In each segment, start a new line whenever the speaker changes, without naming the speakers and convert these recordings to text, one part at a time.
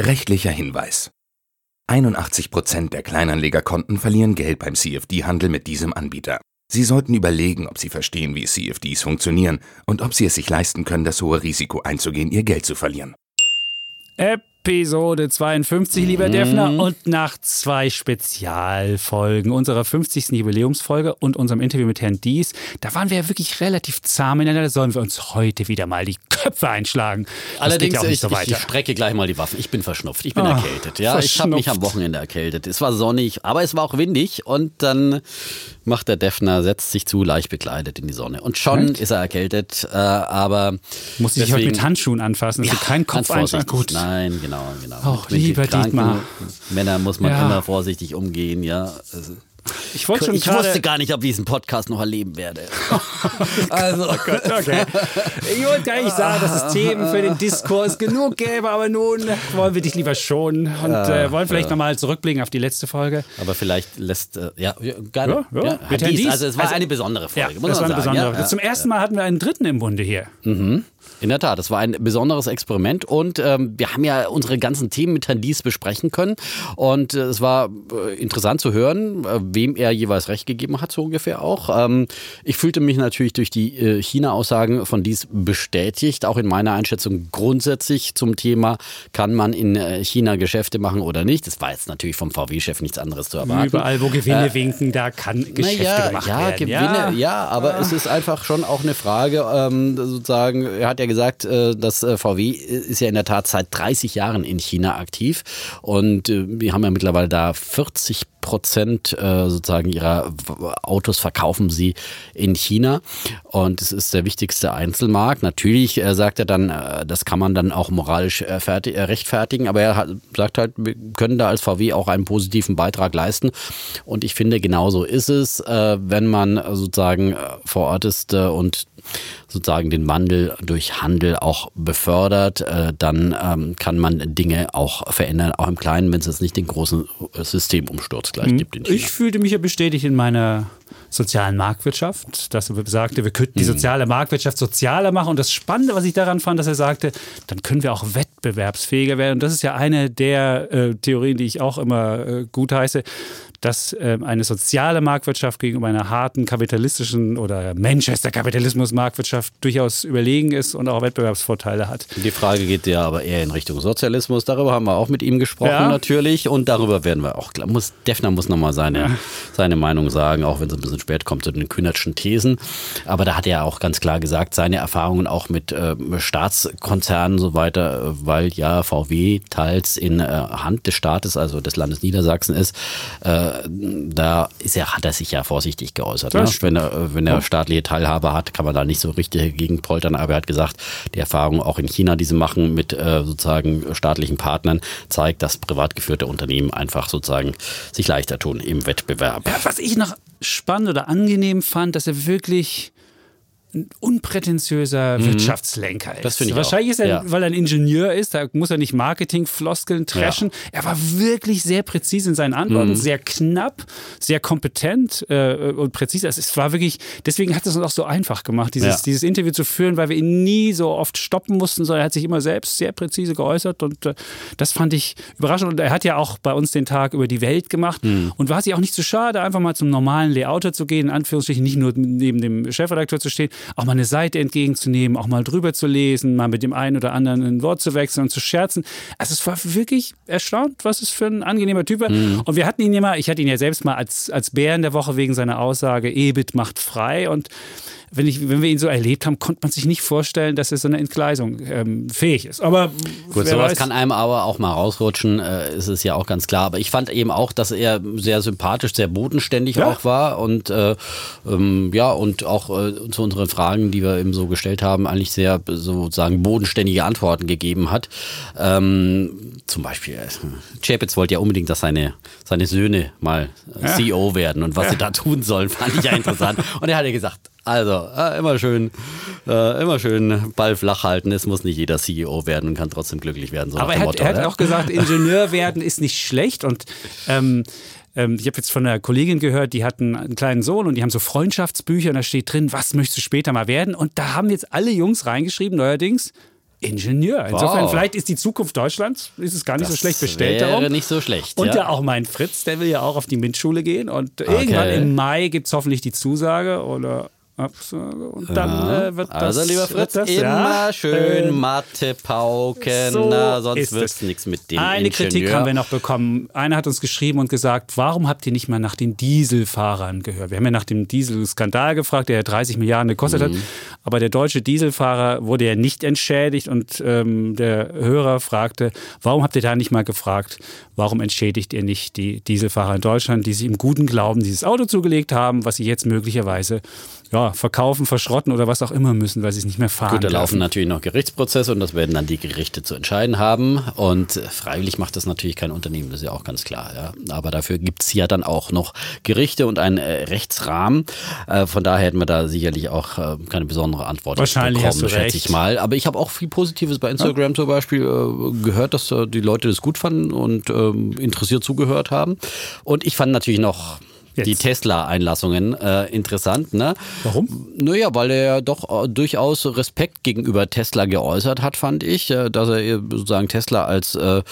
Rechtlicher Hinweis. 81% der Kleinanlegerkonten verlieren Geld beim CFD-Handel mit diesem Anbieter. Sie sollten überlegen, ob Sie verstehen, wie CFDs funktionieren und ob Sie es sich leisten können, das hohe Risiko einzugehen, Ihr Geld zu verlieren.
Episode 52, lieber Defner. Und nach zwei Spezialfolgen unserer 50. Jubiläumsfolge und unserem Interview mit Herrn Dies, da waren wir ja wirklich relativ zahm miteinander. Sollen wir uns heute wieder mal die Köpfe einschlagen? Das
Allerdings,
geht ja auch nicht
ich,
so
ich,
weiter.
ich strecke gleich mal die Waffen. Ich bin verschnupft, ich bin
Ah,
erkältet. Ja, ich habe mich am Wochenende erkältet. Es war sonnig, aber es war auch windig und dann macht der Defner, setzt sich zu, leicht bekleidet in die Sonne. Und schon
Echt?
ist er erkältet, äh, aber
Muss ich heute mit Handschuhen anfassen, dass du keinen Kopf
vorsichtig.
Gut.
Nein, genau, genau. Mit den
lieber Dietmar.
Männern muss man
Ja.
immer vorsichtig umgehen, ja. Also,
Ich schon
ich wusste gar nicht, ob ich diesen Podcast noch erleben werde. also,
Okay. Ich wollte gar nicht sagen, dass es Themen für den Diskurs genug gäbe, aber nun wollen wir dich lieber schonen und äh, wollen vielleicht nochmal zurückblicken auf die letzte Folge.
aber vielleicht lässt, äh, ja, gerne.
Ja, ja.
Ja, Dies, also es war
Also-
eine besondere Folge,
Ja,
muss
das
man
war eine
sagen.
besondere. Zum ersten Mal hatten wir einen Dritten im Bunde hier.
In der Tat, das war ein besonderes Experiment und ähm, wir haben ja unsere ganzen Themen mit Herrn Dies besprechen können und äh, es war äh, interessant zu hören, äh, wem er jeweils recht gegeben hat, so ungefähr auch. Ähm, ich fühlte mich natürlich durch die äh, China-Aussagen von Dies bestätigt, auch in meiner Einschätzung grundsätzlich zum Thema, kann man in äh, China Geschäfte machen oder nicht. Das war jetzt natürlich vom VW-Chef nichts anderes zu erwarten.
Überall, wo Gewinne winken, da kann Geschäfte
naja,
gemacht
ja,
werden.
Gewinne, ja, aber es ist einfach schon auch eine Frage, ähm, sozusagen, er hat ja gesagt, äh, dass äh, VW ist ja in der Tat seit 30 Jahren in China aktiv und äh, wir haben ja mittlerweile da 40 Prozent äh, sozusagen ihrer Autos verkaufen sie in China. Und es ist der wichtigste Einzelmarkt. Natürlich äh, sagt er dann, äh, das kann man dann auch moralisch äh, äh, rechtfertigen, aber er hat, sagt halt, wir können da als VW auch einen positiven Beitrag leisten. Und ich finde, genauso ist es, äh, wenn man sozusagen vor Ort ist und sozusagen den Wandel durch Handel auch befördert, äh, dann ähm, kann man Dinge auch verändern, auch im Kleinen, wenn es jetzt nicht den großen äh, Systemumsturz gleich gibt in China.
Ich fühlte mich ja bestätigt in meiner sozialen Marktwirtschaft, dass er sagte, wir könnten
Mhm.
die soziale Marktwirtschaft sozialer machen. Und das Spannende, was ich daran fand, dass er sagte, dann können wir auch wettbewerbsfähiger werden. Und das ist ja eine der äh, Theorien, die ich auch immer äh, gut heiße, dass ähm, eine soziale Marktwirtschaft gegenüber einer harten kapitalistischen oder Manchester-Kapitalismus-Marktwirtschaft durchaus überlegen ist und auch Wettbewerbsvorteile hat.
Die Frage geht ja aber eher in Richtung Sozialismus. Darüber haben wir auch mit ihm gesprochen
Ja.
natürlich und darüber werden wir auch, muss, Defner muss nochmal seine, seine Meinung sagen, auch wenn es ein bisschen spät kommt zu den Kühnertschen Thesen. Aber da hat er auch ganz klar gesagt, seine Erfahrungen auch mit äh, Staatskonzernen und so weiter, äh, weil ja VW teils in äh, Hand des Staates, also des Landes Niedersachsen ist, äh, da ist er, hat er sich ja vorsichtig geäußert. Ne? Wenn er, wenn er staatliche Teilhabe hat, kann man da nicht so richtig gegen poltern. Aber er hat gesagt, die Erfahrung auch in China, die sie machen mit äh, sozusagen staatlichen Partnern, zeigt, dass privat geführte Unternehmen einfach sozusagen sich leichter tun im Wettbewerb.
Ja, was ich noch spannend oder angenehm fand, dass er wirklich ein unprätentiöser Wirtschaftslenker ist.
Mhm. Das finde ich
Wahrscheinlich
auch,
ist er,
ja.
weil er ein Ingenieur ist, da muss er nicht Marketingfloskeln dreschen. Er war wirklich sehr präzise in seinen Antworten,
Mhm.
sehr knapp, sehr kompetent äh, und präzise. Also es war wirklich, deswegen hat es uns auch so einfach gemacht, dieses,
Ja.
dieses Interview zu führen, weil wir ihn nie so oft stoppen mussten, sondern er hat sich immer selbst sehr präzise geäußert und äh, das fand ich überraschend. Und er hat ja auch bei uns den Tag über die Welt gemacht
Mhm.
und war sich auch nicht zu schade, einfach mal zum normalen Layouter zu gehen, in Anführungsstrichen nicht nur neben dem Chefredakteur zu stehen, auch mal eine Seite entgegenzunehmen, auch mal drüber zu lesen, mal mit dem einen oder anderen ein Wort zu wechseln und zu scherzen. Also es war wirklich erstaunt, was es für ein angenehmer Typ war. Und wir hatten ihn ja mal, ich hatte ihn ja selbst mal als, als Bären der Woche wegen seiner Aussage, EBIT macht frei und wenn, ich, wenn wir ihn so erlebt haben, konnte man sich nicht vorstellen, dass er so eine Entgleisung ähm, fähig ist. Aber
Gut, sowas
weiß.
kann einem aber auch mal rausrutschen, äh, ist es ja auch ganz klar. Aber ich fand eben auch, dass er sehr sympathisch, sehr bodenständig
Ja.
auch war und äh, ähm, ja, und auch äh, zu unseren Fragen, die wir ihm so gestellt haben, eigentlich sehr sozusagen bodenständige Antworten gegeben hat. Ähm, zum Beispiel, äh, Chapitz wollte ja unbedingt, dass seine, seine Söhne mal äh, ja. CEO werden und was ja. sie da tun sollen, fand ich ja interessant. und er hat ja gesagt, also, äh, immer schön, äh, immer schön Ball flach halten. Es muss nicht jeder CEO werden und kann trotzdem glücklich werden.
So Aber er hat, Motto, er hat auch gesagt, Ingenieur werden ist nicht schlecht und ähm, ähm, ich habe jetzt von einer Kollegin gehört, die hatten einen kleinen Sohn und die haben so Freundschaftsbücher und da steht drin, was möchtest du später mal werden? Und da haben jetzt alle Jungs reingeschrieben, neuerdings, Ingenieur. Insofern, wow. vielleicht ist die Zukunft Deutschlands, ist es gar nicht das so schlecht bestellt
wäre darum. nicht so schlecht.
Und ja. ja. auch mein Fritz, der will ja auch auf die MINT-Schule gehen. Und okay. irgendwann im Mai gibt es hoffentlich die Zusage oder Absage und dann ja. äh, wird
das. Also lieber Fritz, das, immer ja, schön äh, Mathe pauken, so na, sonst wird es nichts mit dem
Eine
Ingenieur.
Kritik haben wir noch bekommen. Einer hat uns geschrieben und gesagt, warum habt ihr nicht mal nach den Dieselfahrern gehört? Wir haben ja nach dem Dieselskandal gefragt, der 30 Milliarden gekostet mhm. hat, aber der deutsche Dieselfahrer wurde ja nicht entschädigt und ähm, der Hörer fragte, warum habt ihr da nicht mal gefragt, warum entschädigt ihr nicht die Dieselfahrer in Deutschland, die sich im guten Glauben dieses Auto zugelegt haben, was sie jetzt möglicherweise ja, verkaufen, verschrotten oder was auch immer müssen, weil sie es nicht mehr fahren.
Gut, da laufen natürlich noch Gerichtsprozesse und das werden dann die Gerichte zu entscheiden haben. Und freiwillig macht das natürlich kein Unternehmen, das ist ja auch ganz klar. Ja. Aber dafür gibt es ja dann auch noch Gerichte und einen äh, Rechtsrahmen. Äh, von daher hätten wir da sicherlich auch äh, keine besondere Antwort
Wahrscheinlich bekommen,
schätze ich mal. Aber ich habe auch viel Positives bei Instagram ja. zum Beispiel äh, gehört, dass äh, die Leute das gut fanden und ähm, interessiert zugehört haben. Und ich fand natürlich noch Jetzt. die Tesla-Einlassungen äh, interessant. Ne?
Warum?
Naja, weil er doch äh, durchaus Respekt gegenüber Tesla geäußert hat, fand ich, äh, dass er äh, sozusagen Tesla als äh,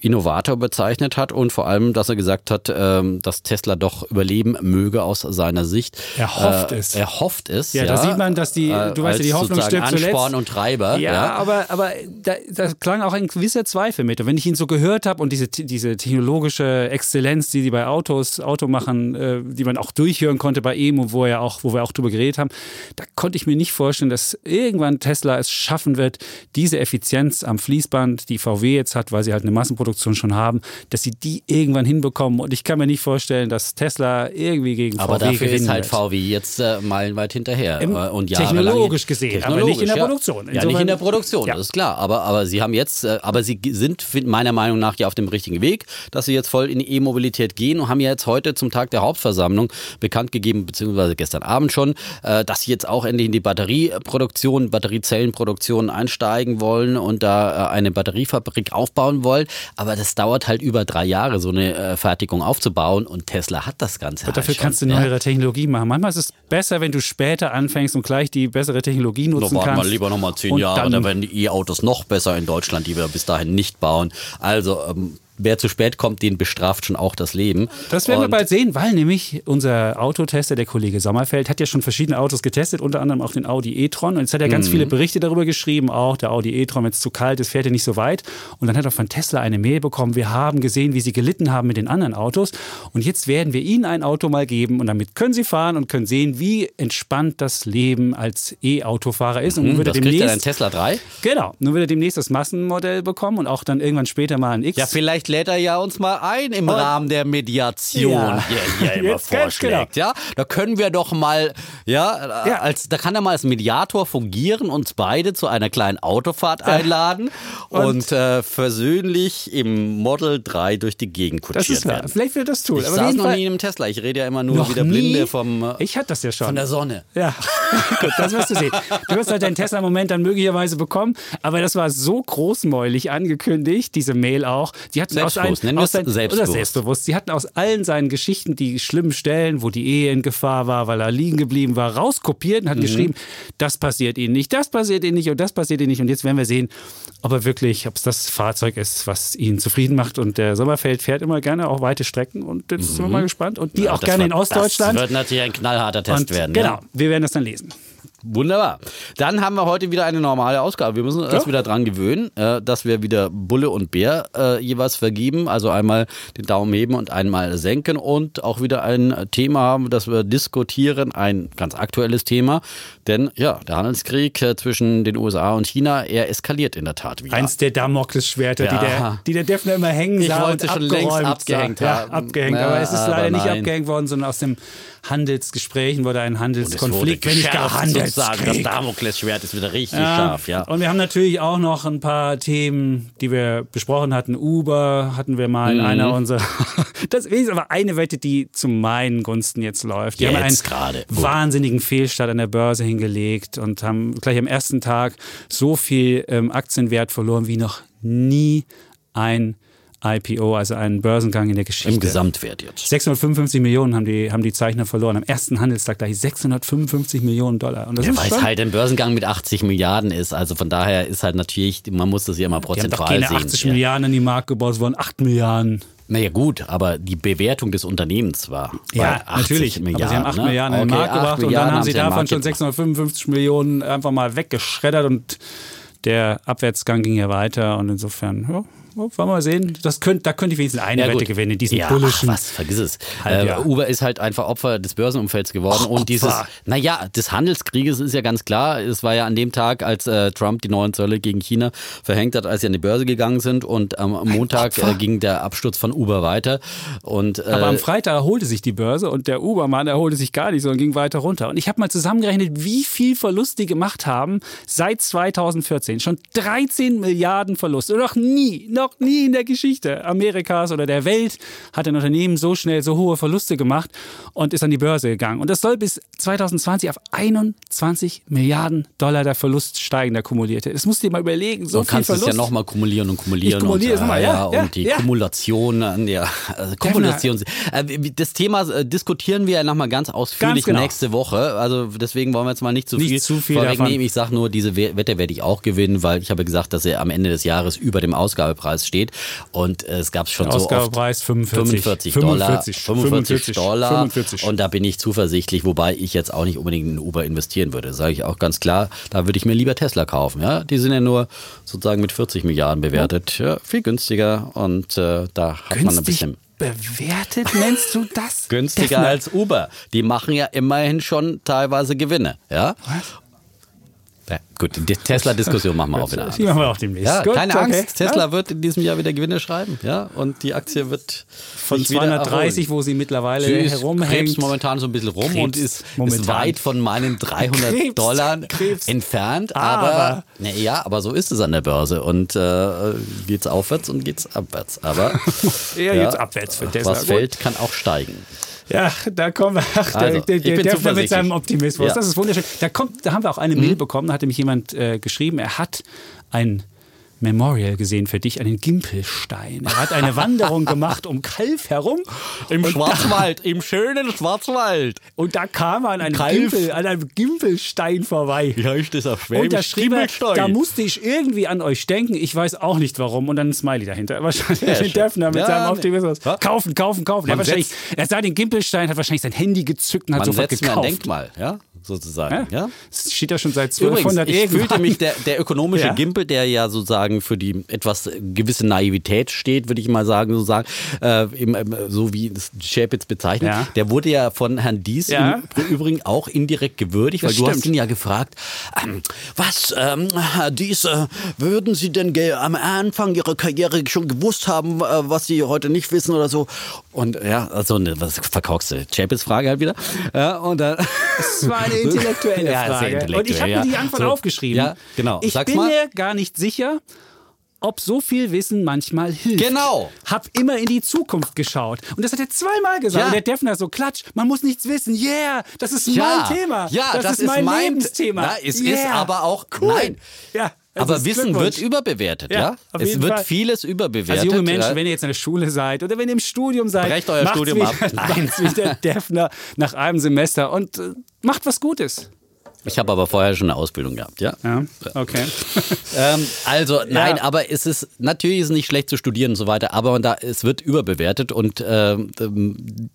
Innovator bezeichnet hat und vor allem, dass er gesagt hat, äh, dass Tesla doch überleben möge aus seiner Sicht.
Er hofft es.
Er hofft es.
Ja, ja, da sieht man, dass die, du weißt ja, die Hoffnung stirbt
zuletzt. Ansporn und Treiber.
Ja, ja. aber, aber da, da, klang auch ein gewisser Zweifel mit. Und wenn ich ihn so gehört habe und diese, diese technologische Exzellenz, die sie bei Autos, Automachen äh, die man auch durchhören konnte bei Emo, wo, er auch, wo wir auch drüber geredet haben, da konnte ich mir nicht vorstellen, dass irgendwann Tesla es schaffen wird, diese Effizienz am Fließband, die VW jetzt hat, weil sie halt eine Massenproduktion schon haben, dass sie die irgendwann hinbekommen. Und ich kann mir nicht vorstellen, dass Tesla irgendwie gegen
aber
VW
Aber dafür ist halt VW jetzt äh, meilenweit hinterher.
Im, äh, und technologisch gesehen, technologisch, aber nicht in der ja. Produktion.
Insofern, ja, nicht in der Produktion, ja. das ist klar. Aber, aber sie haben jetzt, äh, aber sie sind meiner Meinung nach ja auf dem richtigen Weg, dass sie jetzt voll in die E-Mobilität gehen und haben ja jetzt heute zum Tag der Hauptversammlung bekannt gegeben, beziehungsweise gestern Abend schon, äh, dass sie jetzt auch endlich in die Batterieproduktion, Batteriezellenproduktion einsteigen wollen und da äh, eine Batteriefabrik aufbauen wollen. Aber das dauert halt über drei Jahre, so eine äh, Fertigung aufzubauen und Tesla hat das Ganze.
Und dafür halt kannst du neuere ja. Technologie machen. Manchmal ist es besser, wenn du später anfängst und gleich die bessere Technologie nutzen
da
kannst.
Mal lieber nochmal zehn Jahre, dann, dann werden die E-Autos noch besser in Deutschland, die wir bis dahin nicht bauen. Also ähm, wer zu spät kommt, den bestraft schon auch das Leben.
Das werden und wir bald sehen, weil nämlich unser Autotester, der Kollege Sommerfeld, hat ja schon verschiedene Autos getestet, unter anderem auch den Audi e-tron. Und jetzt hat er ganz mhm. viele Berichte darüber geschrieben, auch der Audi e-tron, wenn es zu kalt ist, fährt er nicht so weit. Und dann hat er von Tesla eine Mail bekommen, wir haben gesehen, wie sie gelitten haben mit den anderen Autos. Und jetzt werden wir Ihnen ein Auto mal geben und damit können Sie fahren und können sehen, wie entspannt das Leben als E-Autofahrer ist. Und
mhm, das demnächst, kriegt er ein Tesla 3?
Genau. Nun wird er demnächst das Massenmodell bekommen und auch dann irgendwann später mal ein X.
Ja, vielleicht vielleicht lädt er ja uns mal ein im und Rahmen der Mediation, ja. die er hier immer Jetzt vorschlägt. Genau. Ja, da können wir doch mal, ja, ja, als da kann er mal als Mediator fungieren, uns beide zu einer kleinen Autofahrt einladen und, und äh, versöhnlich im Model 3 durch die Gegend kutschiert das ist werden.
Vielleicht wird das tun.
Ich Aber saß noch nie in einem Tesla. Ich rede ja immer nur wie der Blinde vom.
Äh, ich hatte das ja schon.
Von der Sonne.
Ja, gut, das wirst du sehen. Du wirst halt deinen Tesla-Moment dann möglicherweise bekommen. Aber das war so großmäulig angekündigt, diese Mail auch. Die hatten
Selbstbewusst, nennen aus ein,
selbstbewusst. Oder selbstbewusst. Sie hatten aus allen seinen Geschichten die schlimmen Stellen, wo die Ehe in Gefahr war, weil er liegen geblieben war, rauskopiert und hat mhm. geschrieben, das passiert Ihnen nicht, das passiert Ihnen nicht und das passiert Ihnen nicht. Und jetzt werden wir sehen, ob er wirklich, ob es das Fahrzeug ist, was ihn zufrieden macht. Und der Sommerfeld fährt immer gerne auch weite Strecken und jetzt mhm. sind wir mal gespannt. Und die ja, auch gerne wird, in Ostdeutschland.
Das wird natürlich ein knallharter Test und werden.
Genau, ja. wir werden das dann lesen.
Wunderbar. Dann haben wir heute wieder eine normale Ausgabe. Wir müssen uns ja. wieder dran gewöhnen, äh, dass wir wieder Bulle und Bär äh, jeweils vergeben. Also einmal den Daumen heben und einmal senken und auch wieder ein Thema haben, das wir diskutieren. Ein ganz aktuelles Thema. Denn ja, der Handelskrieg äh, zwischen den USA und China, er eskaliert in der Tat wieder.
Eins der Damoklesschwerter, ja. die, der, die der Defner immer hängen
sah. Ich wollte schon längst abgehängt haben.
Ja, abgehängt. aber es ist leider nicht abgehängt worden, sondern aus dem Handelsgesprächen wurde ein Handelskonflikt,
wenn nicht gar Handels sagen, das Damoklesschwert ist wieder richtig
Ja.
scharf, ja.
Und wir haben natürlich auch noch ein paar Themen, die wir besprochen hatten. Uber hatten wir mal in
Mhm.
einer unserer. Das ist aber eine Wette, die zu meinen Gunsten jetzt läuft. Die haben einen
Jetzt gerade. Gut.
wahnsinnigen Fehlstart an der Börse hingelegt und haben gleich am ersten Tag so viel ähm, Aktienwert verloren wie noch nie ein IPO, also einen Börsengang in der Geschichte.
Im Gesamtwert jetzt.
655 Millionen haben die, haben die Zeichner verloren. Am ersten Handelstag gleich 655 Millionen Dollar. Und das
Ja, weil es halt ein Börsengang mit 80 Milliarden ist. Also von daher ist halt natürlich, man muss das ja immer
Die haben doch
prozentual
keine
sehen.
80
ja.
Milliarden in die Markt gebaut, es waren 8 Milliarden.
Naja gut, aber die Bewertung des Unternehmens war 80
natürlich.
Milliarden.
aber sie haben 8
ne?
Milliarden in den Markt
8
gebracht und dann haben sie davon schon
gebracht.
655 Millionen einfach mal weggeschreddert und der Abwärtsgang ging ja weiter und insofern, ja, wollen wir mal sehen. Das könnt, da könnte ich wenigstens eine
Ja,
Wette gewinnen in diesem
ja,
bullischen.
Ach, was, vergiss es. Äh. Uber ist halt einfach Opfer des Börsenumfelds geworden.
Ach,
und dieses, naja, des Handelskrieges ist ja ganz klar. Es war ja an dem Tag, als äh, Trump die neuen Zölle gegen China verhängt hat, als sie an die Börse gegangen sind. Und am Montag
Opfer.
äh, ging der Absturz von Uber weiter. Und, äh,
Aber am Freitag erholte sich die Börse und der Ubermann erholte sich gar nicht, sondern ging weiter runter. Und ich habe mal zusammengerechnet, wie viel Verlust die gemacht haben seit 2014. Schon 13 Milliarden Verlust. Und noch nie, noch nie in der Geschichte Amerikas oder der Welt hat ein Unternehmen so schnell so hohe Verluste gemacht und ist an die Börse gegangen. Und das soll bis 2020 auf 21 Milliarden Dollar der Verlust steigen, der kumulierte. Das musst du dir mal überlegen. So
Du
viel
kannst es
Verlust.
ja nochmal kumulieren und kumulieren.
Ich kumuliere
und,
es nochmal, ja, ja,
und die
ja.
Kumulation, an der also Kumulation. Äh, Das Thema äh, diskutieren wir ja nochmal ganz ausführlich
Ganz genau.
nächste Woche. Also deswegen wollen wir jetzt mal nicht zu
Nicht
viel,
zu viel
vorwegnehmen. Ich sage nur, diese We- Wette werde ich auch gewinnen, weil ich habe gesagt, dass er am Ende des Jahres über dem Ausgabepreis steht. Und äh, es gab schon so oft
Ausgabepreis 45.
45 Dollar,
45,
45 Dollar
45.
und da bin ich zuversichtlich, wobei ich jetzt auch nicht unbedingt in Uber investieren würde, sage ich auch ganz klar, da würde ich mir lieber Tesla kaufen, ja, die sind ja nur sozusagen mit 40 Milliarden bewertet, ja, viel günstiger und äh, da hat man ein
Günstig
bisschen
bewertet, nennst du das?
günstiger
Defner.
als Uber. Die machen ja immerhin schon teilweise Gewinne, ja. Ja, gut, die Tesla-Diskussion machen wir auch wieder.
Die machen wir auch demnächst.
Ja,
Gut,
keine
okay.
Angst. Tesla wird in diesem Jahr wieder Gewinne schreiben, ja, und die Aktie wird
Von
sich wieder
230,
erholen.
wo sie mittlerweile
ist,
herumhängt.
krebst momentan so ein bisschen rum
Krebst
und ist, ist weit von meinen 300
Krebs,
Dollar
Krebs.
entfernt.
Aber-
Aber, na ja, aber so ist es an der Börse. Und äh, geht's aufwärts und geht's abwärts. Aber
Ja, jetzt abwärts für Tesla.
was fällt, kann auch steigen.
Ja, da kommen wir. Ach, der,
Also,
der, der Defner mit seinem Optimismus.
Ja.
Das ist wunderschön. Da, kommt, da haben wir auch eine Mail bekommen, da hatte mich jemand äh, geschrieben, er hat ein Memorial gesehen für dich, einen Gimpelstein. Er hat eine Wanderung gemacht um Kalf herum.
Im Schwarzwald, im schönen Schwarzwald.
Und da kam er an einem. Gimpel, an einem Gimpelstein vorbei.
Wie heißt das auf
Und da schrieb er, da musste ich irgendwie an euch denken. Ich weiß auch nicht warum. Und dann ein Smiley dahinter. Wahrscheinlich
Ja,
den. Defner mit
Ja,
seinem. Optimismus.
Ja.
Kaufen, kaufen, kaufen. Er,
Man
wahrscheinlich, er sah den Gimpelstein, hat wahrscheinlich sein Handy gezückt und hat
Man
sofort
setzt mir ein
gekauft.
Denkmal, ja, sozusagen.
Ja?
Ja?
Das steht ja schon seit
Übrigens,
1200
ich
irgendwann.
fühlte mich, der, der ökonomische
Ja.
Gimpel, der ja sozusagen für die etwas gewisse Naivität steht, würde ich mal sagen, sozusagen, äh, eben, so wie das Chapitz bezeichnet,
Ja.
der wurde ja von Herrn Dies im Übrigen auch indirekt gewürdigt, weil
Das
du hast
stimmt.
ihn ja gefragt, ähm, was, ähm, Herr Dies, äh, würden Sie denn am Anfang Ihrer Karriere schon gewusst haben, äh, was Sie heute nicht wissen oder so? Und ja, also eine was verkorkste Chapitz-Frage halt wieder. Und dann
Das war eine intellektuelle
Ja, sehr
Frage.
intellektuell,
und ich habe
ja.
mir die Antwort
So.
aufgeschrieben.
Ja, genau.
Ich
Sag's
bin
mal.
mir gar nicht sicher, ob so viel Wissen manchmal hilft.
Genau.
Hab immer in die Zukunft geschaut. Und das hat er zweimal gesagt.
Ja.
Und der Defner so, klatsch, man muss nichts wissen. Yeah, das ist
Ja,
mein Thema.
ja,
das,
das
ist mein,
ist mein-
Lebensthema.
Ja, es ist
yeah.
aber auch-
cool.
nein.
Ja,
Aber Wissen wird überbewertet,
Ja,
ja? Es wird
Fall.
vieles überbewertet.
Also junge Menschen,
ja.
wenn ihr jetzt in der Schule seid oder wenn ihr im Studium seid,
Brecht euer Studium
wie,
ab. Nein.
wie der Defner nach einem Semester und äh, macht was Gutes.
Ich habe aber vorher schon eine Ausbildung gehabt, ja.
Ja, okay.
Ähm, also nein,
Ja.
aber es ist natürlich ist es nicht schlecht zu studieren und so weiter, aber da es wird überbewertet und ähm,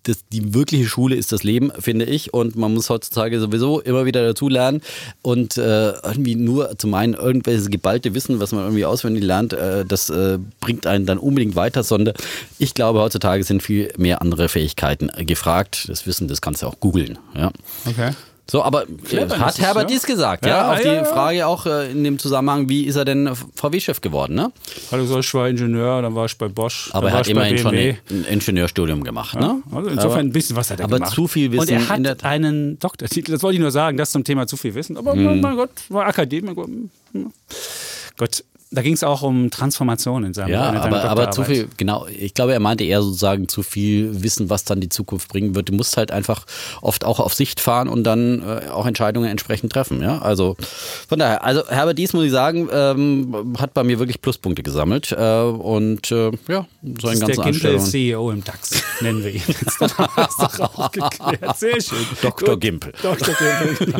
das, die wirkliche Schule ist das Leben, finde ich, und man muss heutzutage sowieso immer wieder dazulernen und äh, irgendwie nur zu meinen irgendwelches geballte Wissen, was man irgendwie auswendig lernt, äh, das äh, bringt einen dann unbedingt weiter, sondern ich glaube heutzutage sind viel mehr andere Fähigkeiten äh, gefragt. Das Wissen, das kannst du auch googeln, ja.
Okay.
So, aber
Clever
hat Herbert
ja.
dies gesagt, ja?
Ja,
Auf
ja,
die
ja.
Frage auch äh, in dem Zusammenhang, wie ist er denn VW-Chef geworden, ne?
Also so, ich war Ingenieur, dann war ich bei Bosch.
Aber
dann
er
war
hat immerhin schon
BMW.
ein Ingenieurstudium gemacht, ne?
Also insofern ein bisschen was hat er
aber
gemacht.
zu viel Wissen
Und er
in
hat
der-
einen Doktortitel. Das wollte ich nur sagen, das zum Thema zu viel Wissen. Aber
Mhm.
mein Gott, war Akademiker. Hm. Gott, da ging es auch um Transformation in seinem
Ja,
in
aber, aber zu viel, genau, ich glaube, er meinte eher sozusagen zu viel Wissen, was dann die Zukunft bringen wird. Du musst halt einfach oft auch auf Sicht fahren und dann äh, auch Entscheidungen entsprechend treffen, ja. Also von daher, also Herbert Dies, muss ich sagen, ähm, hat bei mir wirklich Pluspunkte gesammelt äh, und äh, ja, so
Das
in
ist der
ganzen
Gimpel
Anstellungen.
CEO im DAX, nennen wir ihn. Jetzt dann haben wir es doch aufgeklärt. Sehr schön.
Dr.
Gut.
Gimpel.
Dr. Gimpel. genau.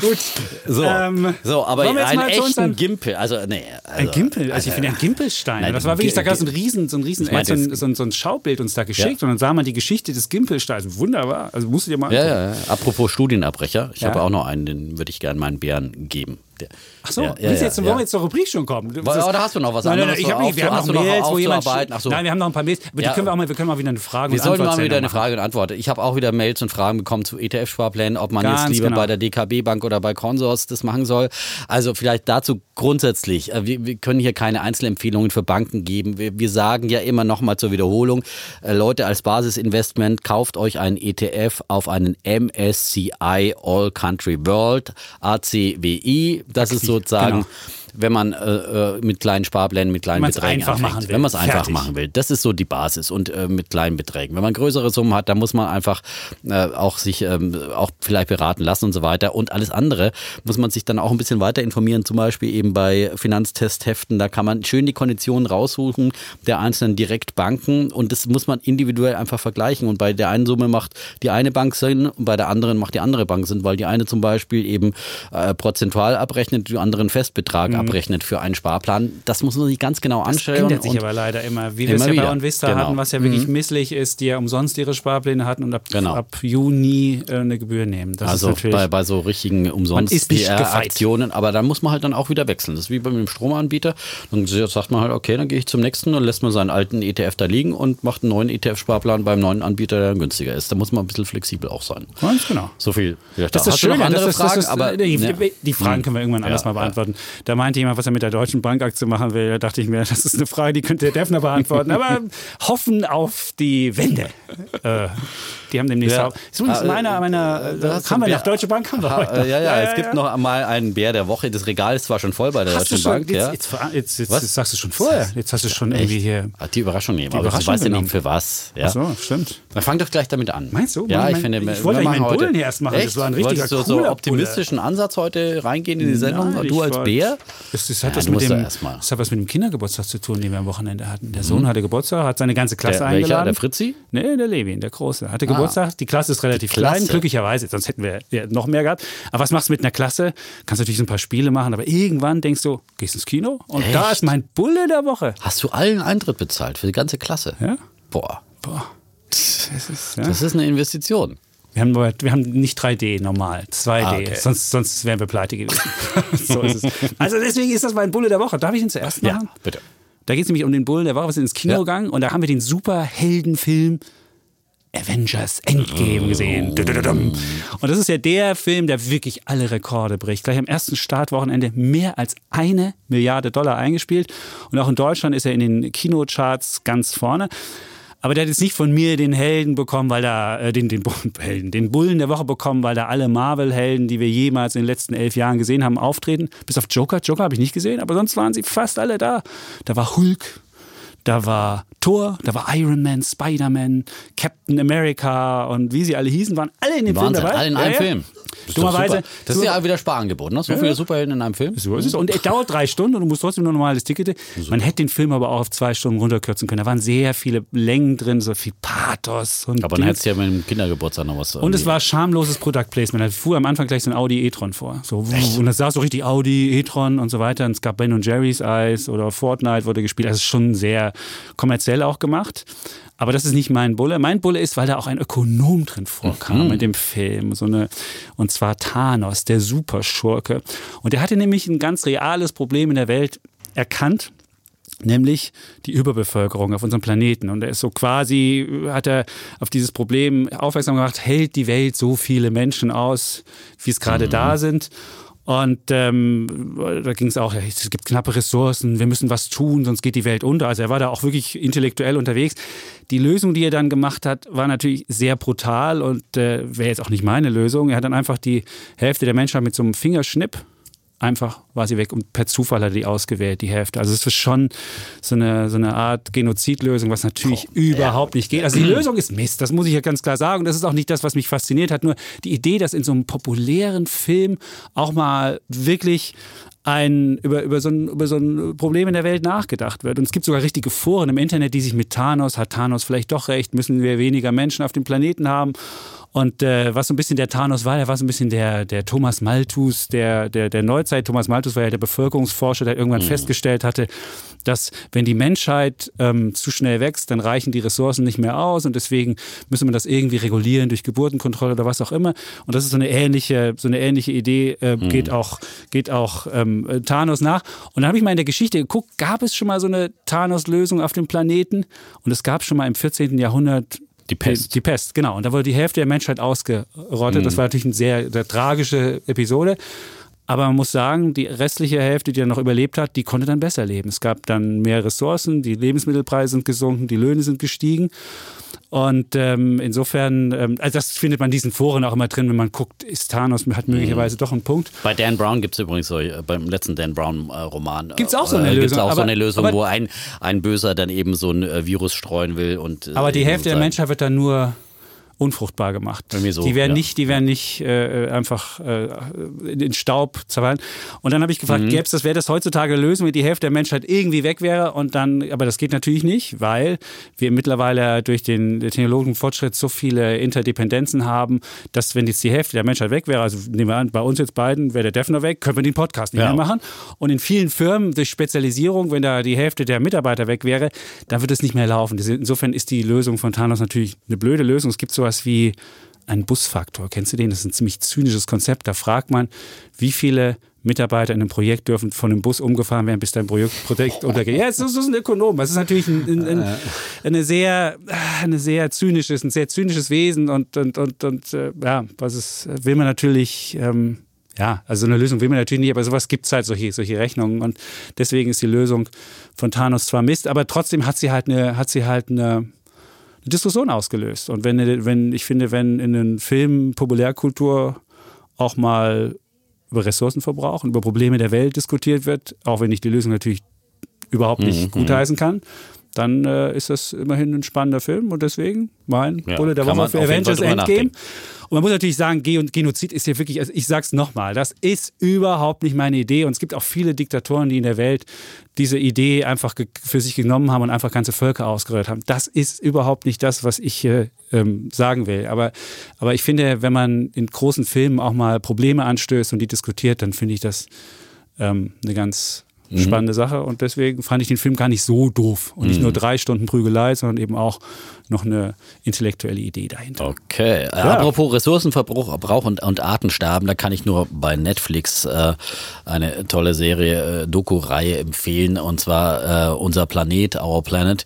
Gut.
So,
Ähm,
so, aber einen echten Gimpel, also nee. Also,
Ein Gimpel, also ich finde ein Gimpelstein.
Nein,
das war wirklich, da gab es ein riesen, so ein riesen,
Ich
so, ein, so, ein, so ein Schaubild uns da geschickt
Ja.
und dann sah man die Geschichte des Gimpelsteins. Wunderbar. Also musst du dir mal
Ja,
angucken.
ja, ja. Apropos Studienabbrecher, ich habe auch noch einen, den würde ich gerne meinen Bären geben. Der,
Ach so,
ja,
du jetzt,
ja,
wollen
ja.
wir jetzt zur Rubrik schon kommen? Das
aber da hast du noch was
nein, nein,
anderes
nein, ich hab
so
nicht, wir haben noch Mails, wo jemand...
so.
Nein, wir haben noch ein paar Mails, aber
Ja.
die können wir auch mal, wir können mal wieder eine Frage
Wir
und
sollten mal
Antwort
wieder eine. Frage und Antwort. Ich habe auch wieder Mails und Fragen bekommen zu ETF-Sparplänen, ob man
Ganz
jetzt lieber
genau.
bei der DKB Bank oder bei Consors das machen soll. Also vielleicht dazu grundsätzlich. äh, Wir, wir können hier keine Einzelempfehlungen für Banken geben. Wir, wir sagen ja immer noch mal zur Wiederholung, äh, Leute als Basisinvestment, kauft euch einen ETF auf einen MSCI All Country World, ACWI. Das ist sozusagen...
genau.
Wenn man äh, äh, mit kleinen Sparplänen, mit kleinen Beträgen
einfach
anfängt.
machen will.
Wenn man es einfach machen will. Das ist so die Basis und äh, mit kleinen Beträgen. Wenn man größere Summen hat, dann muss man einfach äh, auch sich ähm, auch vielleicht beraten lassen und so weiter. Und alles andere muss man sich dann auch ein bisschen weiter informieren, zum Beispiel eben bei Finanztestheften. Da kann man schön die Konditionen raussuchen der einzelnen Direktbanken und das muss man individuell einfach vergleichen. Und bei der einen Summe macht die eine Bank Sinn und bei der anderen macht die andere Bank Sinn, weil die eine zum Beispiel eben äh, prozentual abrechnet, die andere einen Festbetrag abrechnet für einen Sparplan. Das muss man sich ganz genau
Mhm. Das
anschauen.
ändert sich aber leider immer. Wie wir es ja bei
wieder.
OnVista
Genau.
hatten, was ja wirklich misslich ist, die ja umsonst ihre Sparpläne hatten und ab,
Genau.
ab Juni äh, eine Gebühr nehmen. Das
Also bei, bei so richtigen umsonst
ist nicht gefeit.
PR-Aktionen, aber dann muss man halt dann auch wieder wechseln. Das ist wie bei dem Stromanbieter. Dann sagt man halt, okay, dann gehe ich zum nächsten und lässt man seinen alten ETF da liegen und macht einen neuen ETF-Sparplan beim neuen Anbieter, der dann günstiger ist. Da muss man ein bisschen flexibel auch sein.
Ganz genau.
So viel. vielleicht
Das ist
da.
das Schöne,
andere
das ist, das
Fragen?
ist,
aber
die,
ne.
die Fragen können wir irgendwann anders
Ja,
mal beantworten. Da meinte jemand, was er mit der Deutschen Bankaktie machen will. Da dachte ich mir, das ist eine Frage, die könnte der Defner beantworten. Aber hoffen auf die Wende. Äh, die haben demnächst
Ja.
auch. Ist übrigens
Ah, äh,
meiner, meiner,
da
äh,
hast
haben wir noch Deutsche Bank haben wir
Ha,
heute.
äh, ja, ja, es gibt noch mal einen Bär der Woche. Das Regal ist zwar schon voll bei der
Hast
Deutschen Bank.
jetzt,
ja.
jetzt, jetzt, jetzt,
Was?
jetzt sagst du schon vorher. Jetzt hast du schon irgendwie hier.
Hat die Überraschung nehmen, aber
Überraschung
ich weiß ja nicht für was. Ja.
Ach so, stimmt.
Dann fang doch gleich damit an.
Meinst du?
Ja, ich
mein-
finde,
ich wollte meinen
heute-
Bullen hier erst machen. Das
Echt?
war ein richtiger
Wolltest du so optimistischen Ansatz heute reingehen in die Sendung?
Nein,
du als Bär?
Das, das, hat
Ja,
dem, das hat was mit dem Kindergeburtstag zu tun, den wir am Wochenende hatten. Der Sohn hatte Geburtstag, hat seine ganze Klasse
Der, welcher?
eingeladen.
Der Fritzi?
Nee, der Levin, der Große. Hatte Geburtstag. Die Klasse ist relativ
Klasse.
klein, glücklicherweise. Sonst hätten wir ja noch mehr gehabt. Aber was machst du mit einer Klasse? Kannst natürlich so ein paar Spiele machen, aber irgendwann denkst du, gehst ins Kino und da
Echt?
ist mein Bulle der Woche.
Hast du allen Eintritt bezahlt für die ganze Klasse?
Ja?
Boah,
Boah. Das ist, ja.
das ist eine Investition.
Wir haben, wir haben nicht 3D normal, 2D.
Ah, okay.
sonst, sonst wären wir pleite gewesen. so ist es. Also deswegen ist das mein Bulle der Woche. Darf ich ihn zuerst machen?
Ja, bitte.
Da geht es nämlich um den Bullen der Woche. Wir sind ins Kino
Ja.
gegangen und da haben wir den Superheldenfilm Avengers Endgame gesehen. Dudududum. Und das ist ja der Film, der wirklich alle Rekorde bricht. Gleich am ersten Startwochenende mehr als eine Milliarde Dollar eingespielt. Und auch in Deutschland ist er in den Kinocharts ganz vorne. Aber der hat jetzt nicht von mir den Helden bekommen, weil da, äh, den, den Bullen, Helden, den Bullen der Woche bekommen, weil da alle Marvel-Helden, die wir jemals in den letzten elf Jahren gesehen haben, auftreten. Bis auf Joker. Joker habe ich nicht gesehen, aber sonst waren sie fast alle da. Da war Hulk, da war Thor, da war Iron Man, Spider-Man, Captain America und wie sie alle hießen, waren alle in dem
Wahnsinn,
Film dabei.
alle in einem
ja.
Film. Das
Dummerweise.
Das ist ja wieder Sparangebot, ne? So viele Superhelden in einem Film.
So ist es. Und er dauert drei Stunden und du musst trotzdem nur ein normales Ticket. Man hätte den Film aber auch auf zwei Stunden runterkürzen können. Da waren sehr viele Längen drin, so viel Pathos und
Aber dann hättest du ja mit dem Kindergeburtstag noch was.
Und es war schamloses Product Placement. Da fuhr am Anfang gleich so ein Audi e-tron vor. So, und das sah so richtig Audi, e-tron und so weiter. Und es gab Ben und Jerry's Eis oder Fortnite wurde gespielt. Das ist schon sehr kommerziell auch gemacht. Aber das ist nicht mein Bulle. Mein Bulle ist, weil da auch ein Ökonom drin vorkam in dem Film. So eine, und zwar Thanos, der Superschurke. Und der hatte nämlich ein ganz reales Problem in der Welt erkannt nämlich die Überbevölkerung auf unserem Planeten. Und er ist so quasi, hat er auf dieses Problem aufmerksam gemacht, hält die Welt so viele Menschen aus, wie es gerade mhm. da sind. Und ähm, da ging es auch, es gibt knappe Ressourcen, wir müssen was tun, sonst geht die Welt unter. Also er war da auch wirklich intellektuell unterwegs. Die Lösung, die er dann gemacht hat, war natürlich sehr brutal und äh, wäre jetzt auch nicht meine Lösung. Er hat dann einfach die Hälfte der Menschheit mit so einem Fingerschnipp einfach war sie weg und per Zufall hat er die ausgewählt, die Hälfte. Also es ist schon so eine, so eine Art Genozidlösung, was natürlich oh, überhaupt ja. nicht geht. Also die Lösung ist Mist, das muss ich ja ganz klar sagen. Das ist auch nicht das, was mich fasziniert hat. Nur die Idee, dass in so einem populären Film auch mal wirklich ein, über, über, so ein, über so ein Problem in der Welt nachgedacht wird. Und es gibt sogar richtige Foren im Internet, die sich mit Thanos, hat Thanos vielleicht doch recht, müssen wir weniger Menschen auf dem Planeten haben und äh, was so ein bisschen der Thanos war, der war so ein bisschen der, der Thomas Malthus, der, der, der Neuzeit. Thomas Malthus war ja der Bevölkerungsforscher, der irgendwann mhm. festgestellt hatte, dass wenn die Menschheit ähm, zu schnell wächst, dann reichen die Ressourcen nicht mehr aus und deswegen müssen wir das irgendwie regulieren durch Geburtenkontrolle oder was auch immer. Und das ist so eine ähnliche, so eine ähnliche Idee, äh, mhm. geht auch, geht auch ähm, Thanos nach. Und dann habe ich mal in der Geschichte geguckt, gab es schon mal so eine Thanos-Lösung auf dem Planeten? Und es gab schon mal im 14. Jahrhundert
die Pest.
Die, die, Pest, genau. Und da wurde die Hälfte der Menschheit ausgerottet. Mhm. Das war natürlich eine sehr, sehr tragische Episode. Aber man muss sagen, die restliche Hälfte, die dann noch überlebt hat, die konnte dann besser leben. Es gab dann mehr Ressourcen, die Lebensmittelpreise sind gesunken, die Löhne sind gestiegen. Und ähm, insofern, ähm, also das findet man in diesen Foren auch immer drin, wenn man guckt, ist Thanos hat möglicherweise mhm. doch einen Punkt.
Bei Dan Brown gibt es übrigens so, äh, beim letzten Dan Brown-Roman. Äh,
gibt es auch so eine äh, Lösung?
Gibt auch aber, so eine Lösung, aber, wo ein, ein Böser dann eben so ein äh, Virus streuen will. Und, äh,
aber die Hälfte der Menschheit wird dann nur unfruchtbar gemacht.
So,
die werden ja. nicht, die werden nicht äh, einfach äh, in den Staub zerfallen. Und dann habe ich gefragt, mhm. gäbe es das, wäre das heutzutage Lösung, wenn die Hälfte der Menschheit irgendwie weg wäre und dann, aber das geht natürlich nicht, weil wir mittlerweile durch den technologischen Fortschritt so viele Interdependenzen haben, dass wenn jetzt die Hälfte der Menschheit weg wäre, also nehmen wir an, bei uns jetzt beiden wäre der Defner weg, können wir den Podcast nicht ja. mehr machen. Und in vielen Firmen durch Spezialisierung, wenn da die Hälfte der Mitarbeiter weg wäre, dann wird es nicht mehr laufen. Insofern ist die Lösung von Thanos natürlich eine blöde Lösung. Es gibt sowas sowas wie ein Busfaktor. Kennst du den? Das ist ein ziemlich zynisches Konzept. Da fragt man, wie viele Mitarbeiter in einem Projekt dürfen von einem Bus umgefahren werden, bis dein Projekt, Projekt untergeht. Ja, das ist ein Ökonom. Das ist natürlich ein, ein, ein, eine sehr, eine sehr zynisches, ein sehr zynisches Wesen und, und, und, und äh, ja, was ist, will man natürlich, ähm, ja, also eine Lösung will man natürlich nicht, aber sowas gibt es halt, solche, solche Rechnungen. Und deswegen ist die Lösung von Thanos zwar Mist, aber trotzdem hat sie halt eine, hat sie halt eine, eine Diskussion ausgelöst. Und wenn, wenn ich finde, wenn in den Filmen Populärkultur auch mal über Ressourcenverbrauch und über Probleme der Welt diskutiert wird, auch wenn ich die Lösung natürlich überhaupt nicht mhm. gutheißen kann, dann äh, ist das immerhin ein spannender Film und deswegen mein ja, Bulle der Woche für Avengers Endgame. Und man muss natürlich sagen, Genozid ist hier wirklich, also ich sag's nochmal, das ist überhaupt nicht meine Idee. Und es gibt auch viele Diktatoren, die in der Welt diese Idee einfach für sich genommen haben und einfach ganze Völker ausgerollt haben. Das ist überhaupt nicht das, was ich hier ähm, sagen will. Aber, aber ich finde, wenn man in großen Filmen auch mal Probleme anstößt und die diskutiert, dann finde ich das ähm, eine ganz Mhm. Spannende Sache und deswegen fand ich den Film gar nicht so doof. Und nicht mhm. nur drei Stunden Prügelei, sondern eben auch noch eine intellektuelle Idee dahinter.
Okay. Ja. Apropos Ressourcenverbrauch und, und Artensterben, da kann ich nur bei Netflix äh, eine tolle Serie, äh, Doku-Reihe empfehlen und zwar äh, Unser Planet, Our Planet.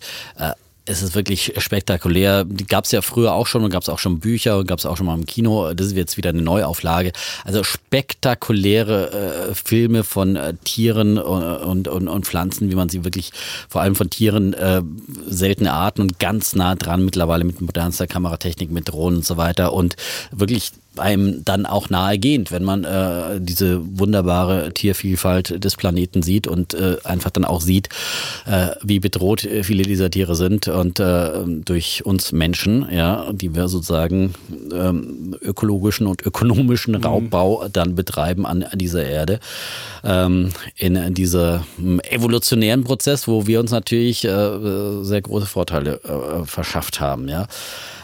Äh, es ist wirklich spektakulär. Die gab es ja früher auch schon und gab es auch schon Bücher und gab es auch schon mal im Kino. Das ist jetzt wieder eine Neuauflage. Also spektakuläre äh, Filme von äh, Tieren und, und, und Pflanzen, wie man sie wirklich vor allem von Tieren äh, seltene Arten und ganz nah dran mittlerweile mit modernster Kameratechnik, mit Drohnen und so weiter und wirklich einem dann auch nahegehend, wenn man äh, diese wunderbare Tiervielfalt des Planeten sieht und äh, einfach dann auch sieht, äh, wie bedroht äh, viele dieser Tiere sind und äh, durch uns Menschen, ja, die wir sozusagen ähm, ökologischen und ökonomischen mhm. Raubbau dann betreiben an, an dieser Erde ähm, in, in diesem evolutionären Prozess, wo wir uns natürlich äh, sehr große Vorteile verschafft haben, ja.